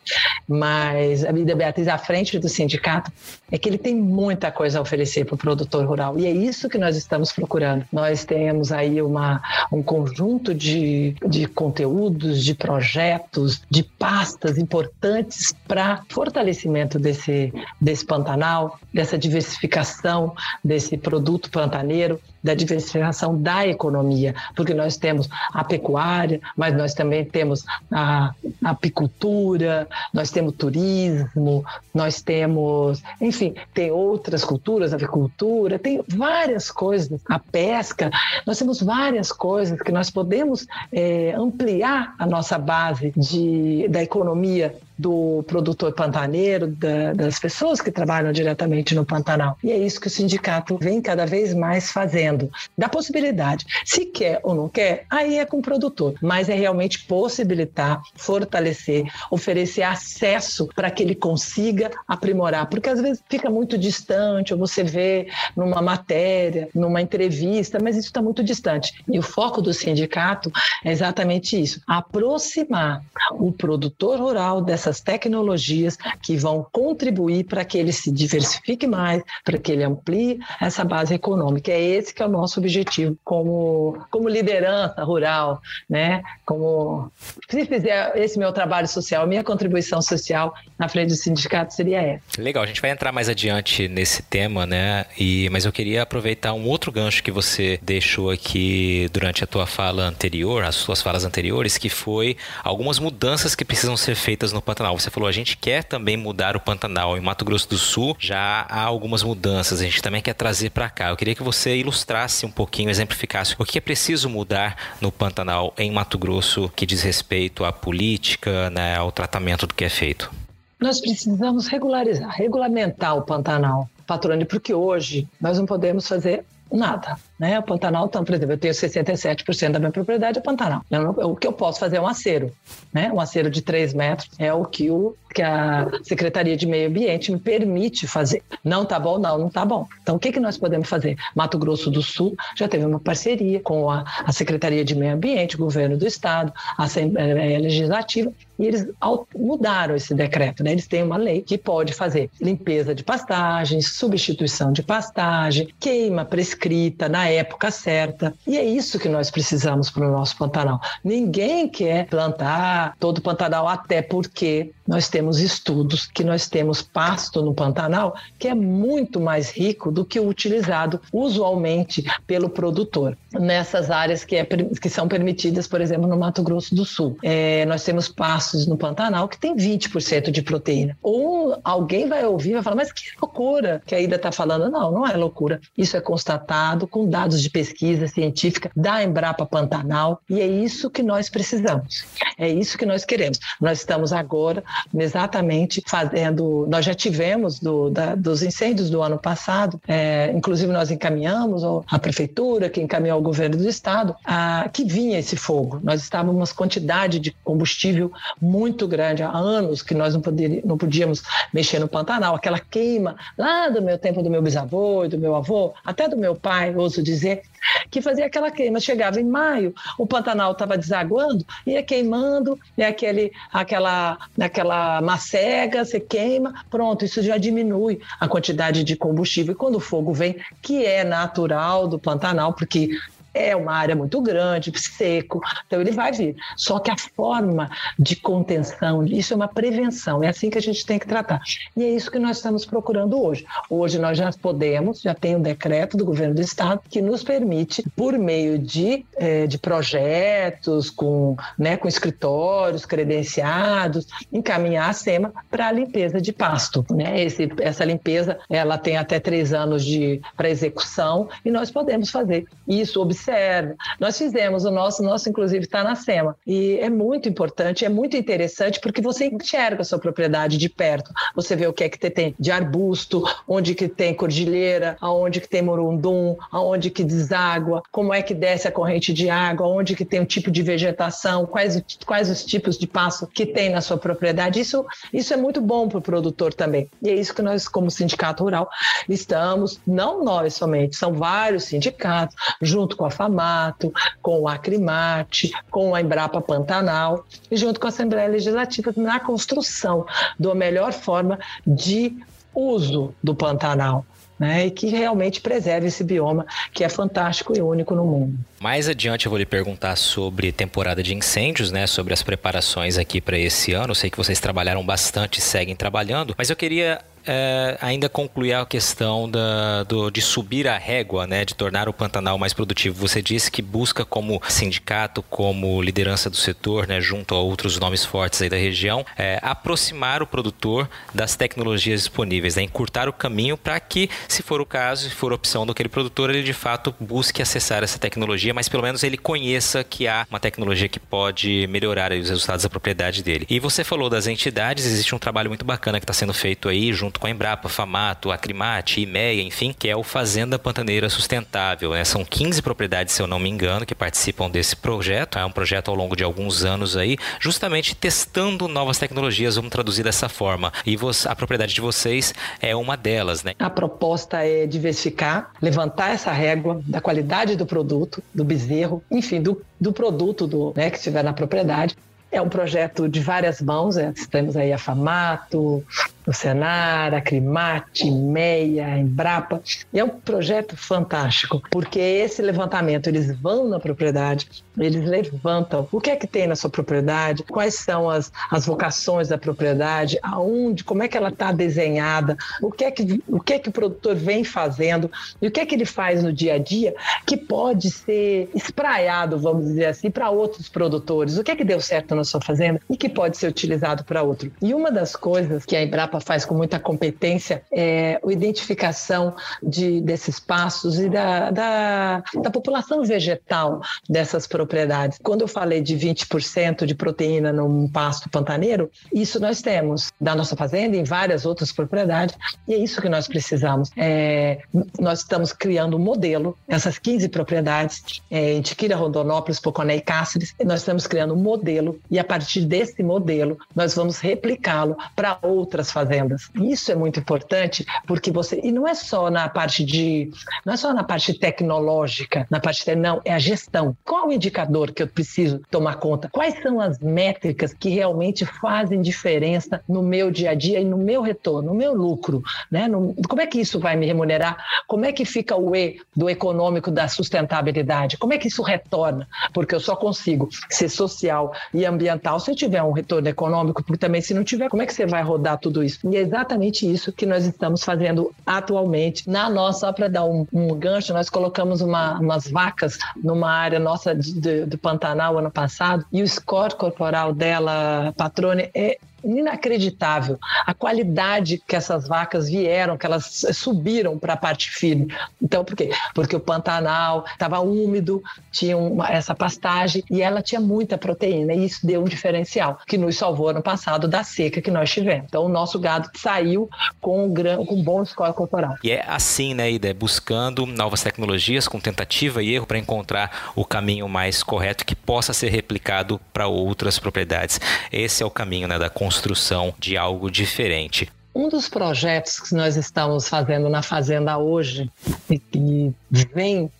mas a Ida Beatriz à frente do sindicato, é que ele tem muita coisa a oferecer para o produtor rural. E é isso que nós estamos procurando. Nós temos aí uma, um conjunto de, de conteúdos, de projetos, de pastas importantes para fortalecimento desse, desse Pantanal, dessa diversificação desse produto pantaneiro, da diversificação da economia, porque nós temos a pecuária, mas nós também temos a, apicultura, nós temos turismo, nós temos, enfim, tem outras culturas, avicultura, tem várias coisas, a pesca, nós temos várias coisas que nós podemos é, ampliar a nossa base de da economia do produtor pantaneiro, da, das pessoas que trabalham diretamente no Pantanal. E é isso que o sindicato vem cada vez mais fazendo. Da possibilidade. Se quer ou não quer, aí é com o produtor. Mas é realmente possibilitar, fortalecer, oferecer acesso para que ele consiga aprimorar. Porque às vezes fica muito distante, ou você vê numa matéria, numa entrevista, mas isso está muito distante. E o foco do sindicato é exatamente isso: aproximar o produtor rural dessa essas tecnologias que vão contribuir para que ele se diversifique mais, para que ele amplie essa base econômica. É esse que é o nosso objetivo como, como liderança rural, né? Como se fizer esse meu trabalho social, minha contribuição social na frente do sindicato seria essa. Legal, a gente vai entrar mais adiante nesse tema, né? E mas eu queria aproveitar um outro gancho que você deixou aqui durante a tua fala anterior, as suas falas anteriores, que foi algumas mudanças que precisam ser feitas no Pantanal. Você falou, a gente quer também mudar o Pantanal. Em Mato Grosso do Sul já há algumas mudanças, a gente também quer trazer para cá. Eu queria que você ilustrasse um pouquinho, exemplificasse o que é preciso mudar no Pantanal em Mato Grosso que diz respeito à política, né, ao tratamento do que é feito. Nós precisamos regularizar, regulamentar o Pantanal, Patrone, porque hoje nós não podemos fazer nada. Né? O Pantanal, então, por exemplo, eu tenho 67% da minha propriedade é Pantanal. o que eu posso fazer é um acero. Né? Um acero de 3 metros é o que, o que a Secretaria de Meio Ambiente me permite fazer. Não tá bom? Não, não tá bom. Então, o que, que nós podemos fazer? Mato Grosso do Sul já teve uma parceria com a, a Secretaria de Meio Ambiente, o governo do Estado, a Assembleia Legislativa, e eles mudaram esse decreto. Né? Eles têm uma lei que pode fazer limpeza de pastagens, substituição de pastagem, queima prescrita na época certa. E é isso que nós precisamos para o nosso Pantanal. Ninguém quer plantar todo o Pantanal, até porque nós temos estudos que nós temos pasto no Pantanal que é muito mais rico do que o utilizado usualmente pelo produtor nessas áreas que, é, que são permitidas, por exemplo, no Mato Grosso do Sul. É, nós temos pastos no Pantanal que tem 20% de proteína. Ou alguém vai ouvir e vai falar, mas que loucura que a Ida está falando. Não, não é loucura. Isso é constatado com dados de pesquisa científica da Embrapa Pantanal e é isso que nós precisamos. É isso que nós queremos. Nós estamos agora exatamente fazendo. Nós já tivemos do, da, dos incêndios do ano passado, é, inclusive nós encaminhamos a prefeitura, que encaminhou ao governo do estado, a, que vinha esse fogo. Nós estávamos uma quantidade de combustível muito grande há anos que nós não, não podíamos mexer no Pantanal. Aquela queima lá do meu tempo do meu bisavô e do meu avô, até do meu pai, ouso dizer, que fazia aquela queima. Chegava em maio, o Pantanal estava desaguando, ia queimando, e aquele, aquela, aquela macega, você queima, pronto, isso já diminui a quantidade de combustível. E quando o fogo vem, que é natural do Pantanal, porque é uma área muito grande, seco, então ele vai vir. Só que a forma de contenção, isso é uma prevenção, é assim que a gente tem que tratar. E é isso que nós estamos procurando hoje. Hoje nós já podemos, já tem um decreto do governo do estado que nos permite, por meio de, é, de projetos, com, né, com escritórios credenciados, encaminhar a SEMA para a limpeza de pasto. Né? Esse, essa limpeza ela tem até três anos para execução e nós podemos fazer isso observando observa. Nós fizemos o nosso, o nosso inclusive está na SEMA. E é muito importante, é muito interessante porque você enxerga a sua propriedade de perto. Você vê o que é que tem de arbusto, onde que tem cordilheira, aonde que tem morundum, aonde que deságua, como é que desce a corrente de água, onde que tem um tipo de vegetação, quais, quais os tipos de passo que tem na sua propriedade. Isso, isso é muito bom para o produtor também. E é isso que nós, como sindicato rural, estamos, não nós somente, são vários sindicatos, junto com a FAMATO, com o Acrimate, com a Embrapa Pantanal e junto com a Assembleia Legislativa na construção da melhor forma de uso do Pantanal. Né, e que realmente preserve esse bioma que é fantástico e único no mundo. Mais adiante eu vou lhe perguntar sobre temporada de incêndios, né, sobre as preparações aqui para esse ano. Eu sei que vocês trabalharam bastante e seguem trabalhando, mas eu queria é, ainda concluir a questão da, do, de subir a régua, né, de tornar o Pantanal mais produtivo. Você disse que busca como sindicato, como liderança do setor, né, junto a outros nomes fortes aí da região, é, aproximar o produtor das tecnologias disponíveis, né, encurtar o caminho para que, se for o caso, se for opção daquele produtor, ele de fato busque acessar essa tecnologia, mas pelo menos ele conheça que há uma tecnologia que pode melhorar os resultados da propriedade dele. E você falou das entidades, existe um trabalho muito bacana que está sendo feito aí junto junto com a Embrapa, Famato, Acrimate, IMEA, enfim, que é o Fazenda Pantaneira Sustentável. Né? São 15 propriedades, se eu não me engano, que participam desse projeto. É um projeto ao longo de alguns anos aí, justamente testando novas tecnologias, vamos traduzir dessa forma. E a propriedade de vocês é uma delas, né? A proposta é diversificar, levantar essa régua da qualidade do produto, do bezerro, enfim, do, do produto do, né, que estiver na propriedade. É um projeto de várias mãos, é, temos aí a Famato, o Senar, a Crimate, Meia, Embrapa. E é um projeto fantástico, porque esse levantamento, eles vão na propriedade, eles levantam o que é que tem na sua propriedade, quais são as, as vocações da propriedade, aonde, como é que ela está desenhada, o que, é que, o que é que o produtor vem fazendo e o que é que ele faz no dia a dia que pode ser espraiado, vamos dizer assim, para outros produtores. O que é que deu certo na sua fazenda e que pode ser utilizado para outro. E uma das coisas que a Embrapa faz com muita competência é a identificação de, desses passos e da, da, da população vegetal dessas propriedades. Quando eu falei de 20% de proteína num pasto pantaneiro, isso nós temos da nossa fazenda em várias outras propriedades, e é isso que nós precisamos. É, nós estamos criando um modelo, essas 15 propriedades, é, em Tiquira, Rondonópolis, Poconé e Cáceres, nós estamos criando um modelo, e a partir desse modelo, nós vamos replicá-lo para outras fazendas fazendas. Isso é muito importante porque você e não é só na parte de não é só na parte tecnológica, na parte de, não, é a gestão. Qual o indicador que eu preciso tomar conta? Quais são as métricas que realmente fazem diferença no meu dia a dia e no meu retorno, no meu lucro, né? No, como é que isso vai me remunerar? Como é que fica o E do econômico da sustentabilidade? Como é que isso retorna? Porque eu só consigo ser social e ambiental se eu tiver um retorno econômico, porque também se não tiver, como é que você vai rodar tudo isso? E é exatamente isso que nós estamos fazendo atualmente. Na nossa, só para dar um, um, gancho, nós colocamos uma, umas vacas numa área nossa do Pantanal ano passado e o score corporal dela, Patrone, é inacreditável a qualidade que essas vacas vieram, que elas subiram para a parte firme. Então, por quê? Porque o Pantanal estava úmido, tinha uma, essa pastagem e ela tinha muita proteína e isso deu um diferencial que nos salvou ano passado da seca que nós tivemos. Então, o nosso gado saiu com um, gran, com um bom score corporal. E é assim, né, Ida? Buscando novas tecnologias com tentativa e erro para encontrar o caminho mais correto que possa ser replicado para outras propriedades. Esse é o caminho né, da construção construção de algo diferente. Um dos projetos que nós estamos fazendo na Fazenda hoje, e que vem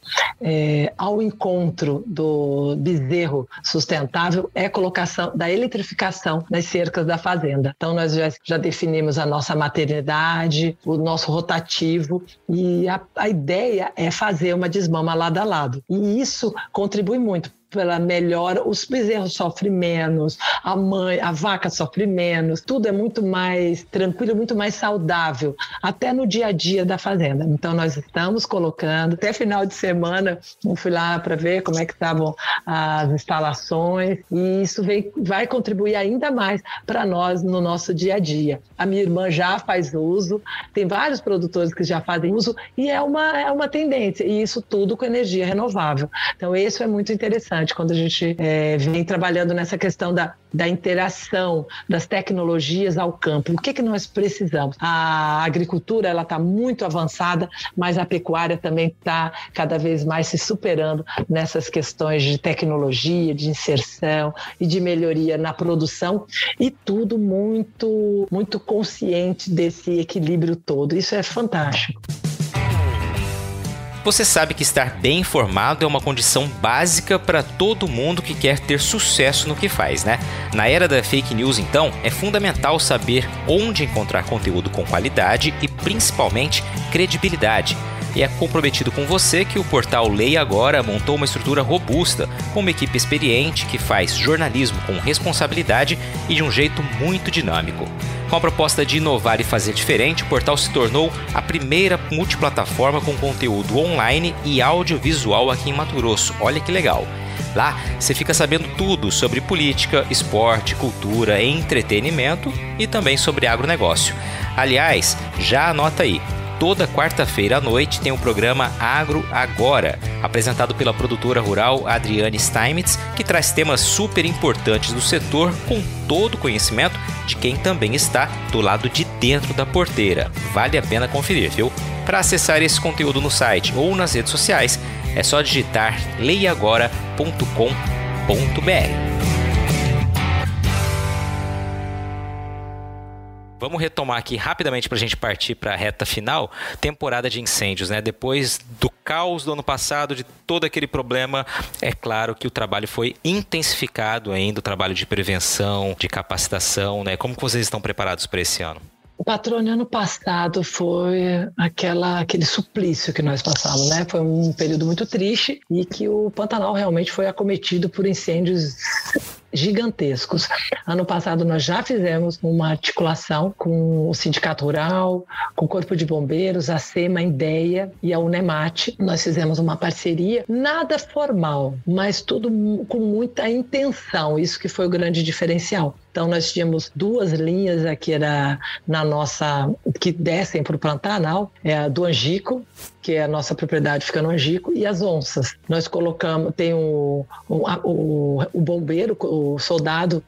é, ao encontro do bezerro sustentável, é a colocação da eletrificação das cercas da Fazenda. Então, nós já, já definimos a nossa maternidade, o nosso rotativo, e a, a ideia é fazer uma desmama lado a lado. E isso contribui muito pela melhora, os bezerros sofrem menos, a mãe, a vaca sofre menos, tudo é muito mais tranquilo, muito mais saudável, até no dia a dia da fazenda. Então nós estamos colocando, até final de semana, eu fui lá para ver como é que estavam as instalações e isso vem, vai contribuir ainda mais para nós no nosso dia a dia. A minha irmã já faz uso, tem vários produtores que já fazem uso e é uma, é uma tendência, e isso tudo com energia renovável. Então isso é muito interessante importante quando a gente é, vem trabalhando nessa questão da, da interação das tecnologias ao campo. O que, que nós precisamos? A agricultura ela está muito avançada, mas a pecuária também está cada vez mais se superando nessas questões de tecnologia, de inserção e de melhoria na produção e tudo muito muito consciente desse equilíbrio todo. Isso é fantástico. Você sabe que estar bem informado é uma condição básica para todo mundo que quer ter sucesso no que faz, né? Na era da fake news, então, é fundamental saber onde encontrar conteúdo com qualidade e principalmente credibilidade. E é comprometido com você que o portal Leia Agora montou uma estrutura robusta, com uma equipe experiente que faz jornalismo com responsabilidade e de um jeito muito dinâmico. Com a proposta de inovar e fazer diferente, o portal se tornou a primeira multiplataforma com conteúdo online e audiovisual aqui em Mato Grosso. Olha que legal! Lá você fica sabendo tudo sobre política, esporte, cultura, entretenimento e também sobre agronegócio. Aliás, já anota aí toda quarta-feira à noite tem o programa Agro Agora, apresentado pela produtora rural Adriane Steinmetz, que traz temas super importantes do setor com todo o conhecimento de quem também está do lado de dentro da porteira. Vale a pena conferir, viu? Para acessar esse conteúdo no site ou nas redes sociais, é só digitar leiagora.com.br. Vamos retomar aqui rapidamente para a gente partir para a reta final. Temporada de incêndios, né? Depois do caos do ano passado, de todo aquele problema, é claro que o trabalho foi intensificado ainda, o trabalho de prevenção, de capacitação, né? Como vocês estão preparados para esse ano? O patrônio ano passado foi aquela, aquele suplício que nós passamos, né? Foi um período muito triste e que o Pantanal realmente foi acometido por incêndios gigantescos. Ano passado nós já fizemos uma articulação com o Sindicato Rural, com o Corpo de Bombeiros, a SEMA, a IDEA e a Unemate. Nós fizemos uma parceria, nada formal, mas tudo com muita intenção. Isso que foi o grande diferencial. Então nós tínhamos duas linhas aqui na, na nossa que descem para o Pantanal, é a do Angico, que é a nossa propriedade fica no Angico, e as onças. Nós colocamos, tem o, o, o, o bombeiro, o soldado,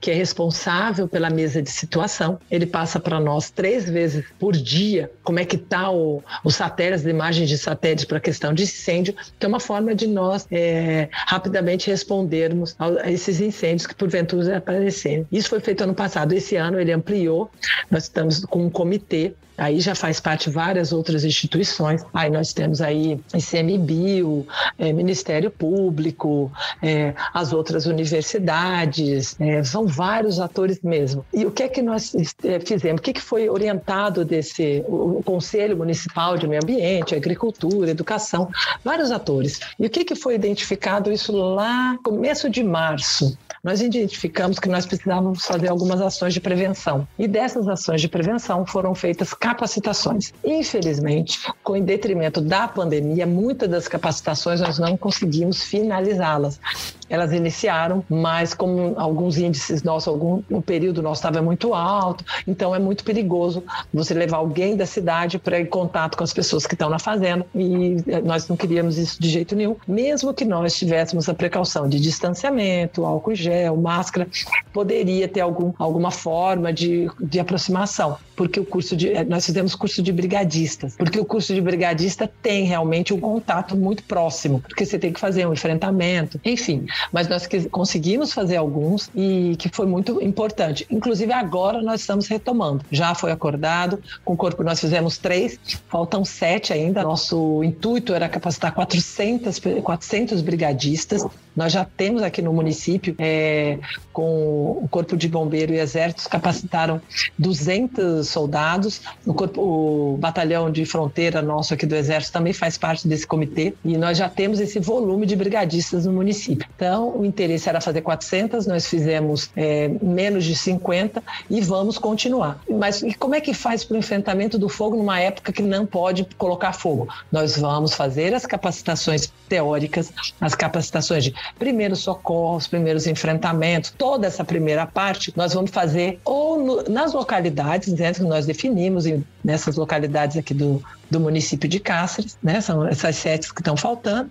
que é responsável pela mesa de situação. Ele passa para nós três vezes por dia como é que está o, os satélites, imagens de satélites para questão de incêndio, que é uma forma de nós é, rapidamente respondermos a esses incêndios que porventura aparecerem. Isso foi feito ano passado. Esse ano ele ampliou. Nós estamos com um comitê Aí já faz parte várias outras instituições. Aí nós temos aí ICMBio, é, Ministério Público, é, as outras universidades, é, são vários atores mesmo. E o que é que nós é, fizemos? O que, é que foi orientado desse o Conselho Municipal de Meio Ambiente, Agricultura, Educação, vários atores. E o que, é que foi identificado isso lá começo de março? Nós identificamos que nós precisávamos fazer algumas ações de prevenção. E dessas ações de prevenção foram feitas capacitações. Infelizmente, com em detrimento da pandemia, muitas das capacitações nós não conseguimos finalizá-las. Elas iniciaram, mas como alguns índices nossos, algum o período nosso estava muito alto, então é muito perigoso você levar alguém da cidade para ir em contato com as pessoas que estão na fazenda e eh, nós não queríamos isso de jeito nenhum, mesmo que nós tivéssemos a precaução de distanciamento, álcool gel, máscara, poderia ter algum, alguma forma de, de aproximação, porque o curso de eh, nós fizemos curso de brigadistas, porque o curso de brigadista tem realmente um contato muito próximo, porque você tem que fazer um enfrentamento, enfim. Mas nós conseguimos fazer alguns e que foi muito importante. Inclusive agora nós estamos retomando. Já foi acordado, com o corpo nós fizemos três, faltam sete ainda. Nosso intuito era capacitar 400, 400 brigadistas. Nós já temos aqui no município, é, com o Corpo de Bombeiro e Exércitos, capacitaram 200 soldados. O, corpo, o batalhão de fronteira nosso aqui do Exército também faz parte desse comitê e nós já temos esse volume de brigadistas no município. Então, o interesse era fazer 400, nós fizemos é, menos de 50 e vamos continuar. Mas e como é que faz para o enfrentamento do fogo numa época que não pode colocar fogo? Nós vamos fazer as capacitações teóricas, as capacitações de primeiros socorros, primeiros enfrentamentos, toda essa primeira parte nós vamos fazer ou no, nas localidades, dentro que nós definimos, nessas localidades aqui do, do município de Cáceres, né? São essas sete que estão faltando.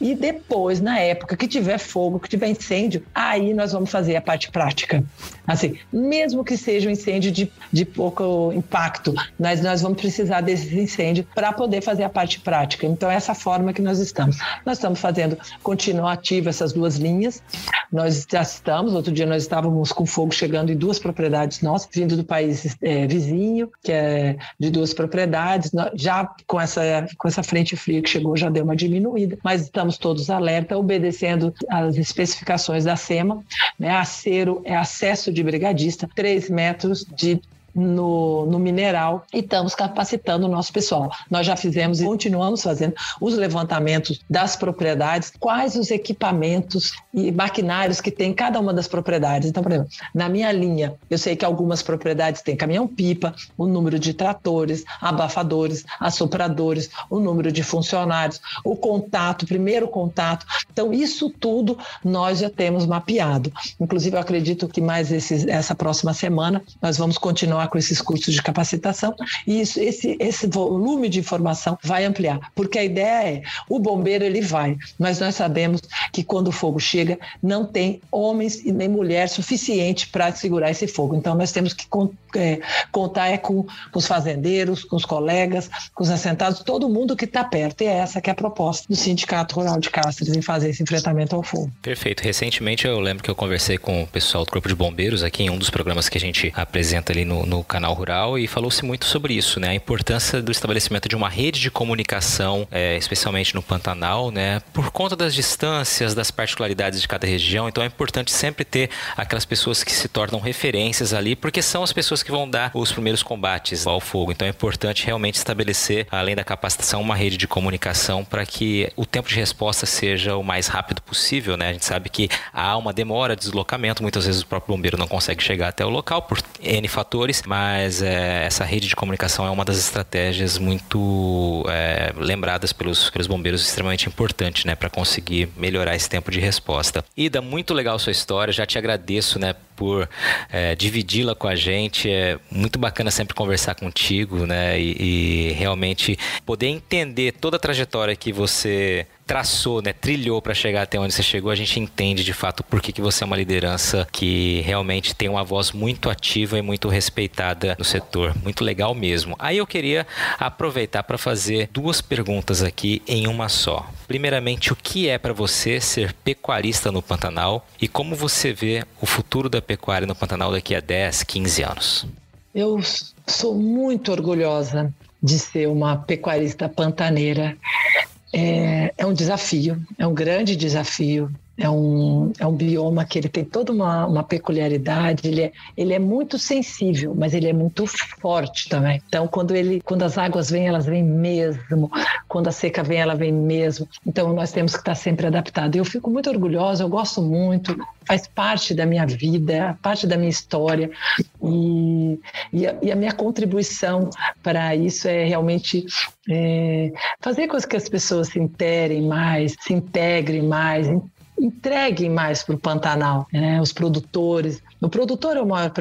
E depois, na época que tiver fogo, que tiver incêndio, aí nós vamos fazer a parte prática. Assim, mesmo que seja um incêndio de, de pouco impacto, nós, nós vamos precisar desse incêndio para poder fazer a parte prática. Então, é essa forma que nós estamos. Nós estamos fazendo continuativo essas duas linhas. Nós já estamos, outro dia nós estávamos com fogo chegando em duas propriedades nossas, vindo do país é, vizinho, que é de duas propriedades. Já já com essa, com essa frente fria que chegou, já deu uma diminuída, mas estamos todos alerta, obedecendo as especificações da SEMA. Né? Acero é acesso de brigadista, 3 metros de no, no mineral e estamos capacitando o nosso pessoal. Nós já fizemos e continuamos fazendo os levantamentos das propriedades, quais os equipamentos e maquinários que tem cada uma das propriedades. Então, por exemplo, na minha linha, eu sei que algumas propriedades têm caminhão-pipa, o número de tratores, abafadores, assopradores, o número de funcionários, o contato, primeiro contato. Então, isso tudo nós já temos mapeado. Inclusive, eu acredito que mais esse, essa próxima semana nós vamos continuar continuar com esses cursos de capacitação e isso, esse, esse volume de informação vai ampliar, porque a ideia é o bombeiro ele vai, mas nós sabemos que quando o fogo chega não tem homens e nem mulher suficiente para segurar esse fogo. Então nós temos que é, contar é com, com, os fazendeiros, com os colegas, com os assentados, todo mundo que está perto. E é essa que é a proposta do Sindicato Rural de Cáceres em fazer esse enfrentamento ao fogo. Perfeito. Recentemente eu lembro que eu conversei com o pessoal do Corpo de Bombeiros aqui em um dos programas que a gente apresenta ali no, no canal rural e falou-se muito sobre isso, né? A importância do estabelecimento de uma rede de comunicação, é, especialmente no Pantanal, né? Por conta das distâncias, das particularidades de cada região. Então é importante sempre ter aquelas pessoas que se tornam referências ali, porque são as pessoas que vão dar os primeiros combates ao fogo. Então é importante realmente estabelecer, além da capacitação, uma rede de comunicação para que o tempo de resposta seja o mais rápido possível, né? A gente sabe que há uma demora de deslocamento, muitas vezes o próprio bombeiro não consegue chegar até o local por N fatores, mas é, essa rede de comunicação é uma das estratégias muito é, lembradas pelos, pelos bombeiros, extremamente importante, né, para conseguir melhorar esse tempo de resposta. Ida, muito legal sua história, já te agradeço, né, por é, dividi-la com a gente. É muito bacana sempre conversar contigo, né? E, e, realmente poder entender toda a trajetória que você traçou, né, trilhou para chegar até onde você chegou, a gente entende de fato por que, que você é uma liderança que realmente tem uma voz muito ativa e muito respeitada no setor. Muito legal mesmo. Aí eu queria aproveitar para fazer duas perguntas aqui em uma só. Primeiramente, o que é para você ser pecuarista no Pantanal e como você vê o futuro da pecuária no Pantanal daqui a 10, 15 anos? Eu sou muito orgulhosa de ser uma pecuarista pantaneira. É, é, um desafio, é um grande desafio. É um, é um bioma que ele tem toda uma, uma peculiaridade, ele é, ele é muito sensível, mas ele é muito forte também. Então, quando, ele, quando as águas vêm, elas vêm mesmo. Quando a seca vem, ela vem mesmo. Então, nós temos que estar sempre adaptados. Eu fico muito orgulhosa, eu gosto muito, faz parte da minha vida, parte da minha história. E, e, a, e a minha contribuição para isso é realmente é, fazer com que as pessoas se interem mais, se integrem mais, entreguem mais para o Pantanal, né? os produtores. O produtor é o maior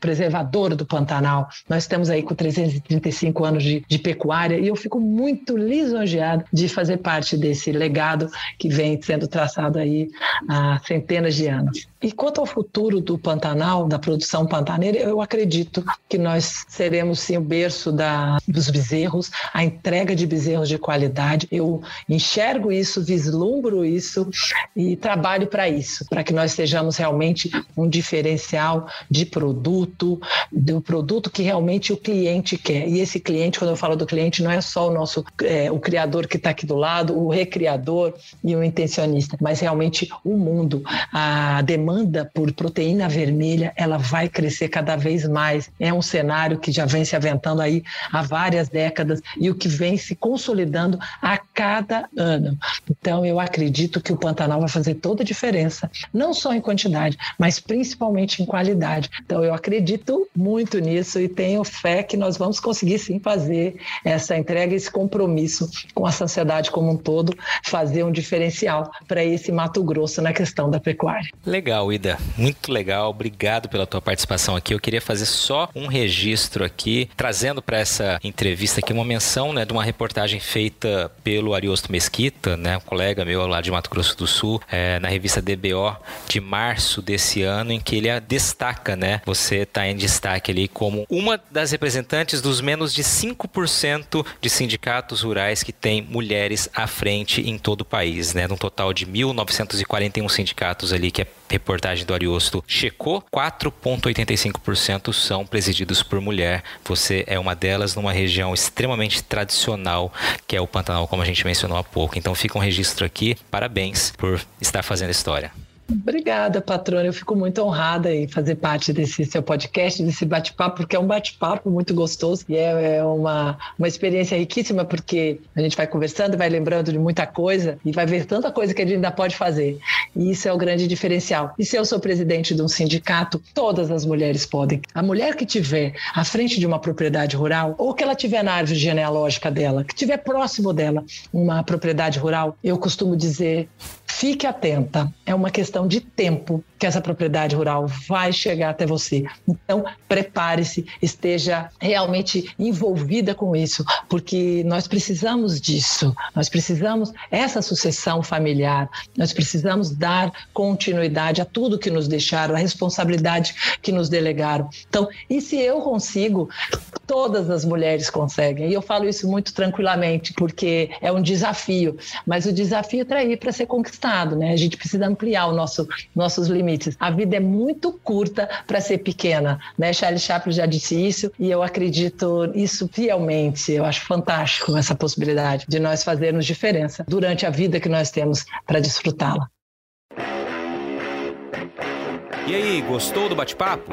preservador do Pantanal. Nós estamos aí com 335 anos de, de pecuária e eu fico muito lisonjeado de fazer parte desse legado que vem sendo traçado aí há centenas de anos. E quanto ao futuro do Pantanal, da produção pantaneira, eu acredito que nós seremos sim o berço da, dos bezerros, a entrega de bezerros de qualidade. Eu enxergo isso, vislumbro isso e trabalho para isso, para que nós sejamos realmente um diferencial de produto, do produto que realmente o cliente quer. E esse cliente, quando eu falo do cliente, não é só o nosso é, o criador que está aqui do lado, o recriador e o intencionista, mas realmente o mundo, a demanda demanda por proteína vermelha ela vai crescer cada vez mais. É um cenário que já vem se aventando aí há várias décadas e o que vem se consolidando a cada ano. Então eu acredito que o Pantanal vai fazer toda a diferença, não só em quantidade, mas principalmente em qualidade. Então eu acredito muito nisso e tenho fé que nós vamos conseguir sim fazer essa entrega, esse compromisso com a sociedade como um todo, fazer um diferencial para esse Mato Grosso na questão da pecuária. Legal, Ida. Muito legal. Obrigado pela tua participação aqui. Eu queria fazer só um registro aqui, trazendo para essa entrevista aqui uma menção né, de uma reportagem feita pelo Ariosto Mesquita, né, um colega meu lá de Mato Grosso do Sul, é, na revista DBO de março desse ano, em que ele destaca, né? Você está em destaque ali como uma das representantes dos menos de 5% de sindicatos rurais que tem mulheres à frente em todo o país, né? Num total de 1.941 sindicatos ali que é reportagem do Ariosto checou, 4,85% são presididos por mulher. Você é uma delas numa região extremamente tradicional, que é o Pantanal, como a gente mencionou há pouco. Então fica um registro aqui. Parabéns por estar fazendo história. Obrigada, patrona. Eu fico muito honrada em fazer parte desse seu podcast, desse bate-papo, porque é um bate-papo muito gostoso e é, é, uma, uma experiência riquíssima, porque a gente vai conversando, vai lembrando de muita coisa e vai ver tanta coisa que a gente ainda pode fazer. E isso é o grande diferencial. E se eu sou presidente de um sindicato, todas as mulheres podem. A mulher que tiver à frente de uma propriedade rural, ou que ela tiver na árvore genealógica dela, que tiver próximo dela uma propriedade rural, eu costumo dizer Fique atenta, é uma questão de tempo que essa propriedade rural vai chegar até você. Então, prepare-se, esteja realmente envolvida com isso, porque nós precisamos disso. Nós precisamos essa sucessão familiar, nós precisamos dar continuidade a tudo que nos deixaram, a responsabilidade que nos delegaram. Então, e se eu consigo, todas as mulheres conseguem. E eu falo isso muito tranquilamente, porque é um desafio, mas o desafio está aí para ser conquistado né? A gente precisa ampliar o nosso, nossos limites. A vida é muito curta para ser pequena, né? Charles Chaplin já disse isso e eu acredito isso fielmente. Eu acho fantástico essa possibilidade de nós fazermos diferença durante a vida que nós temos para desfrutá-la. E aí, gostou do bate-papo?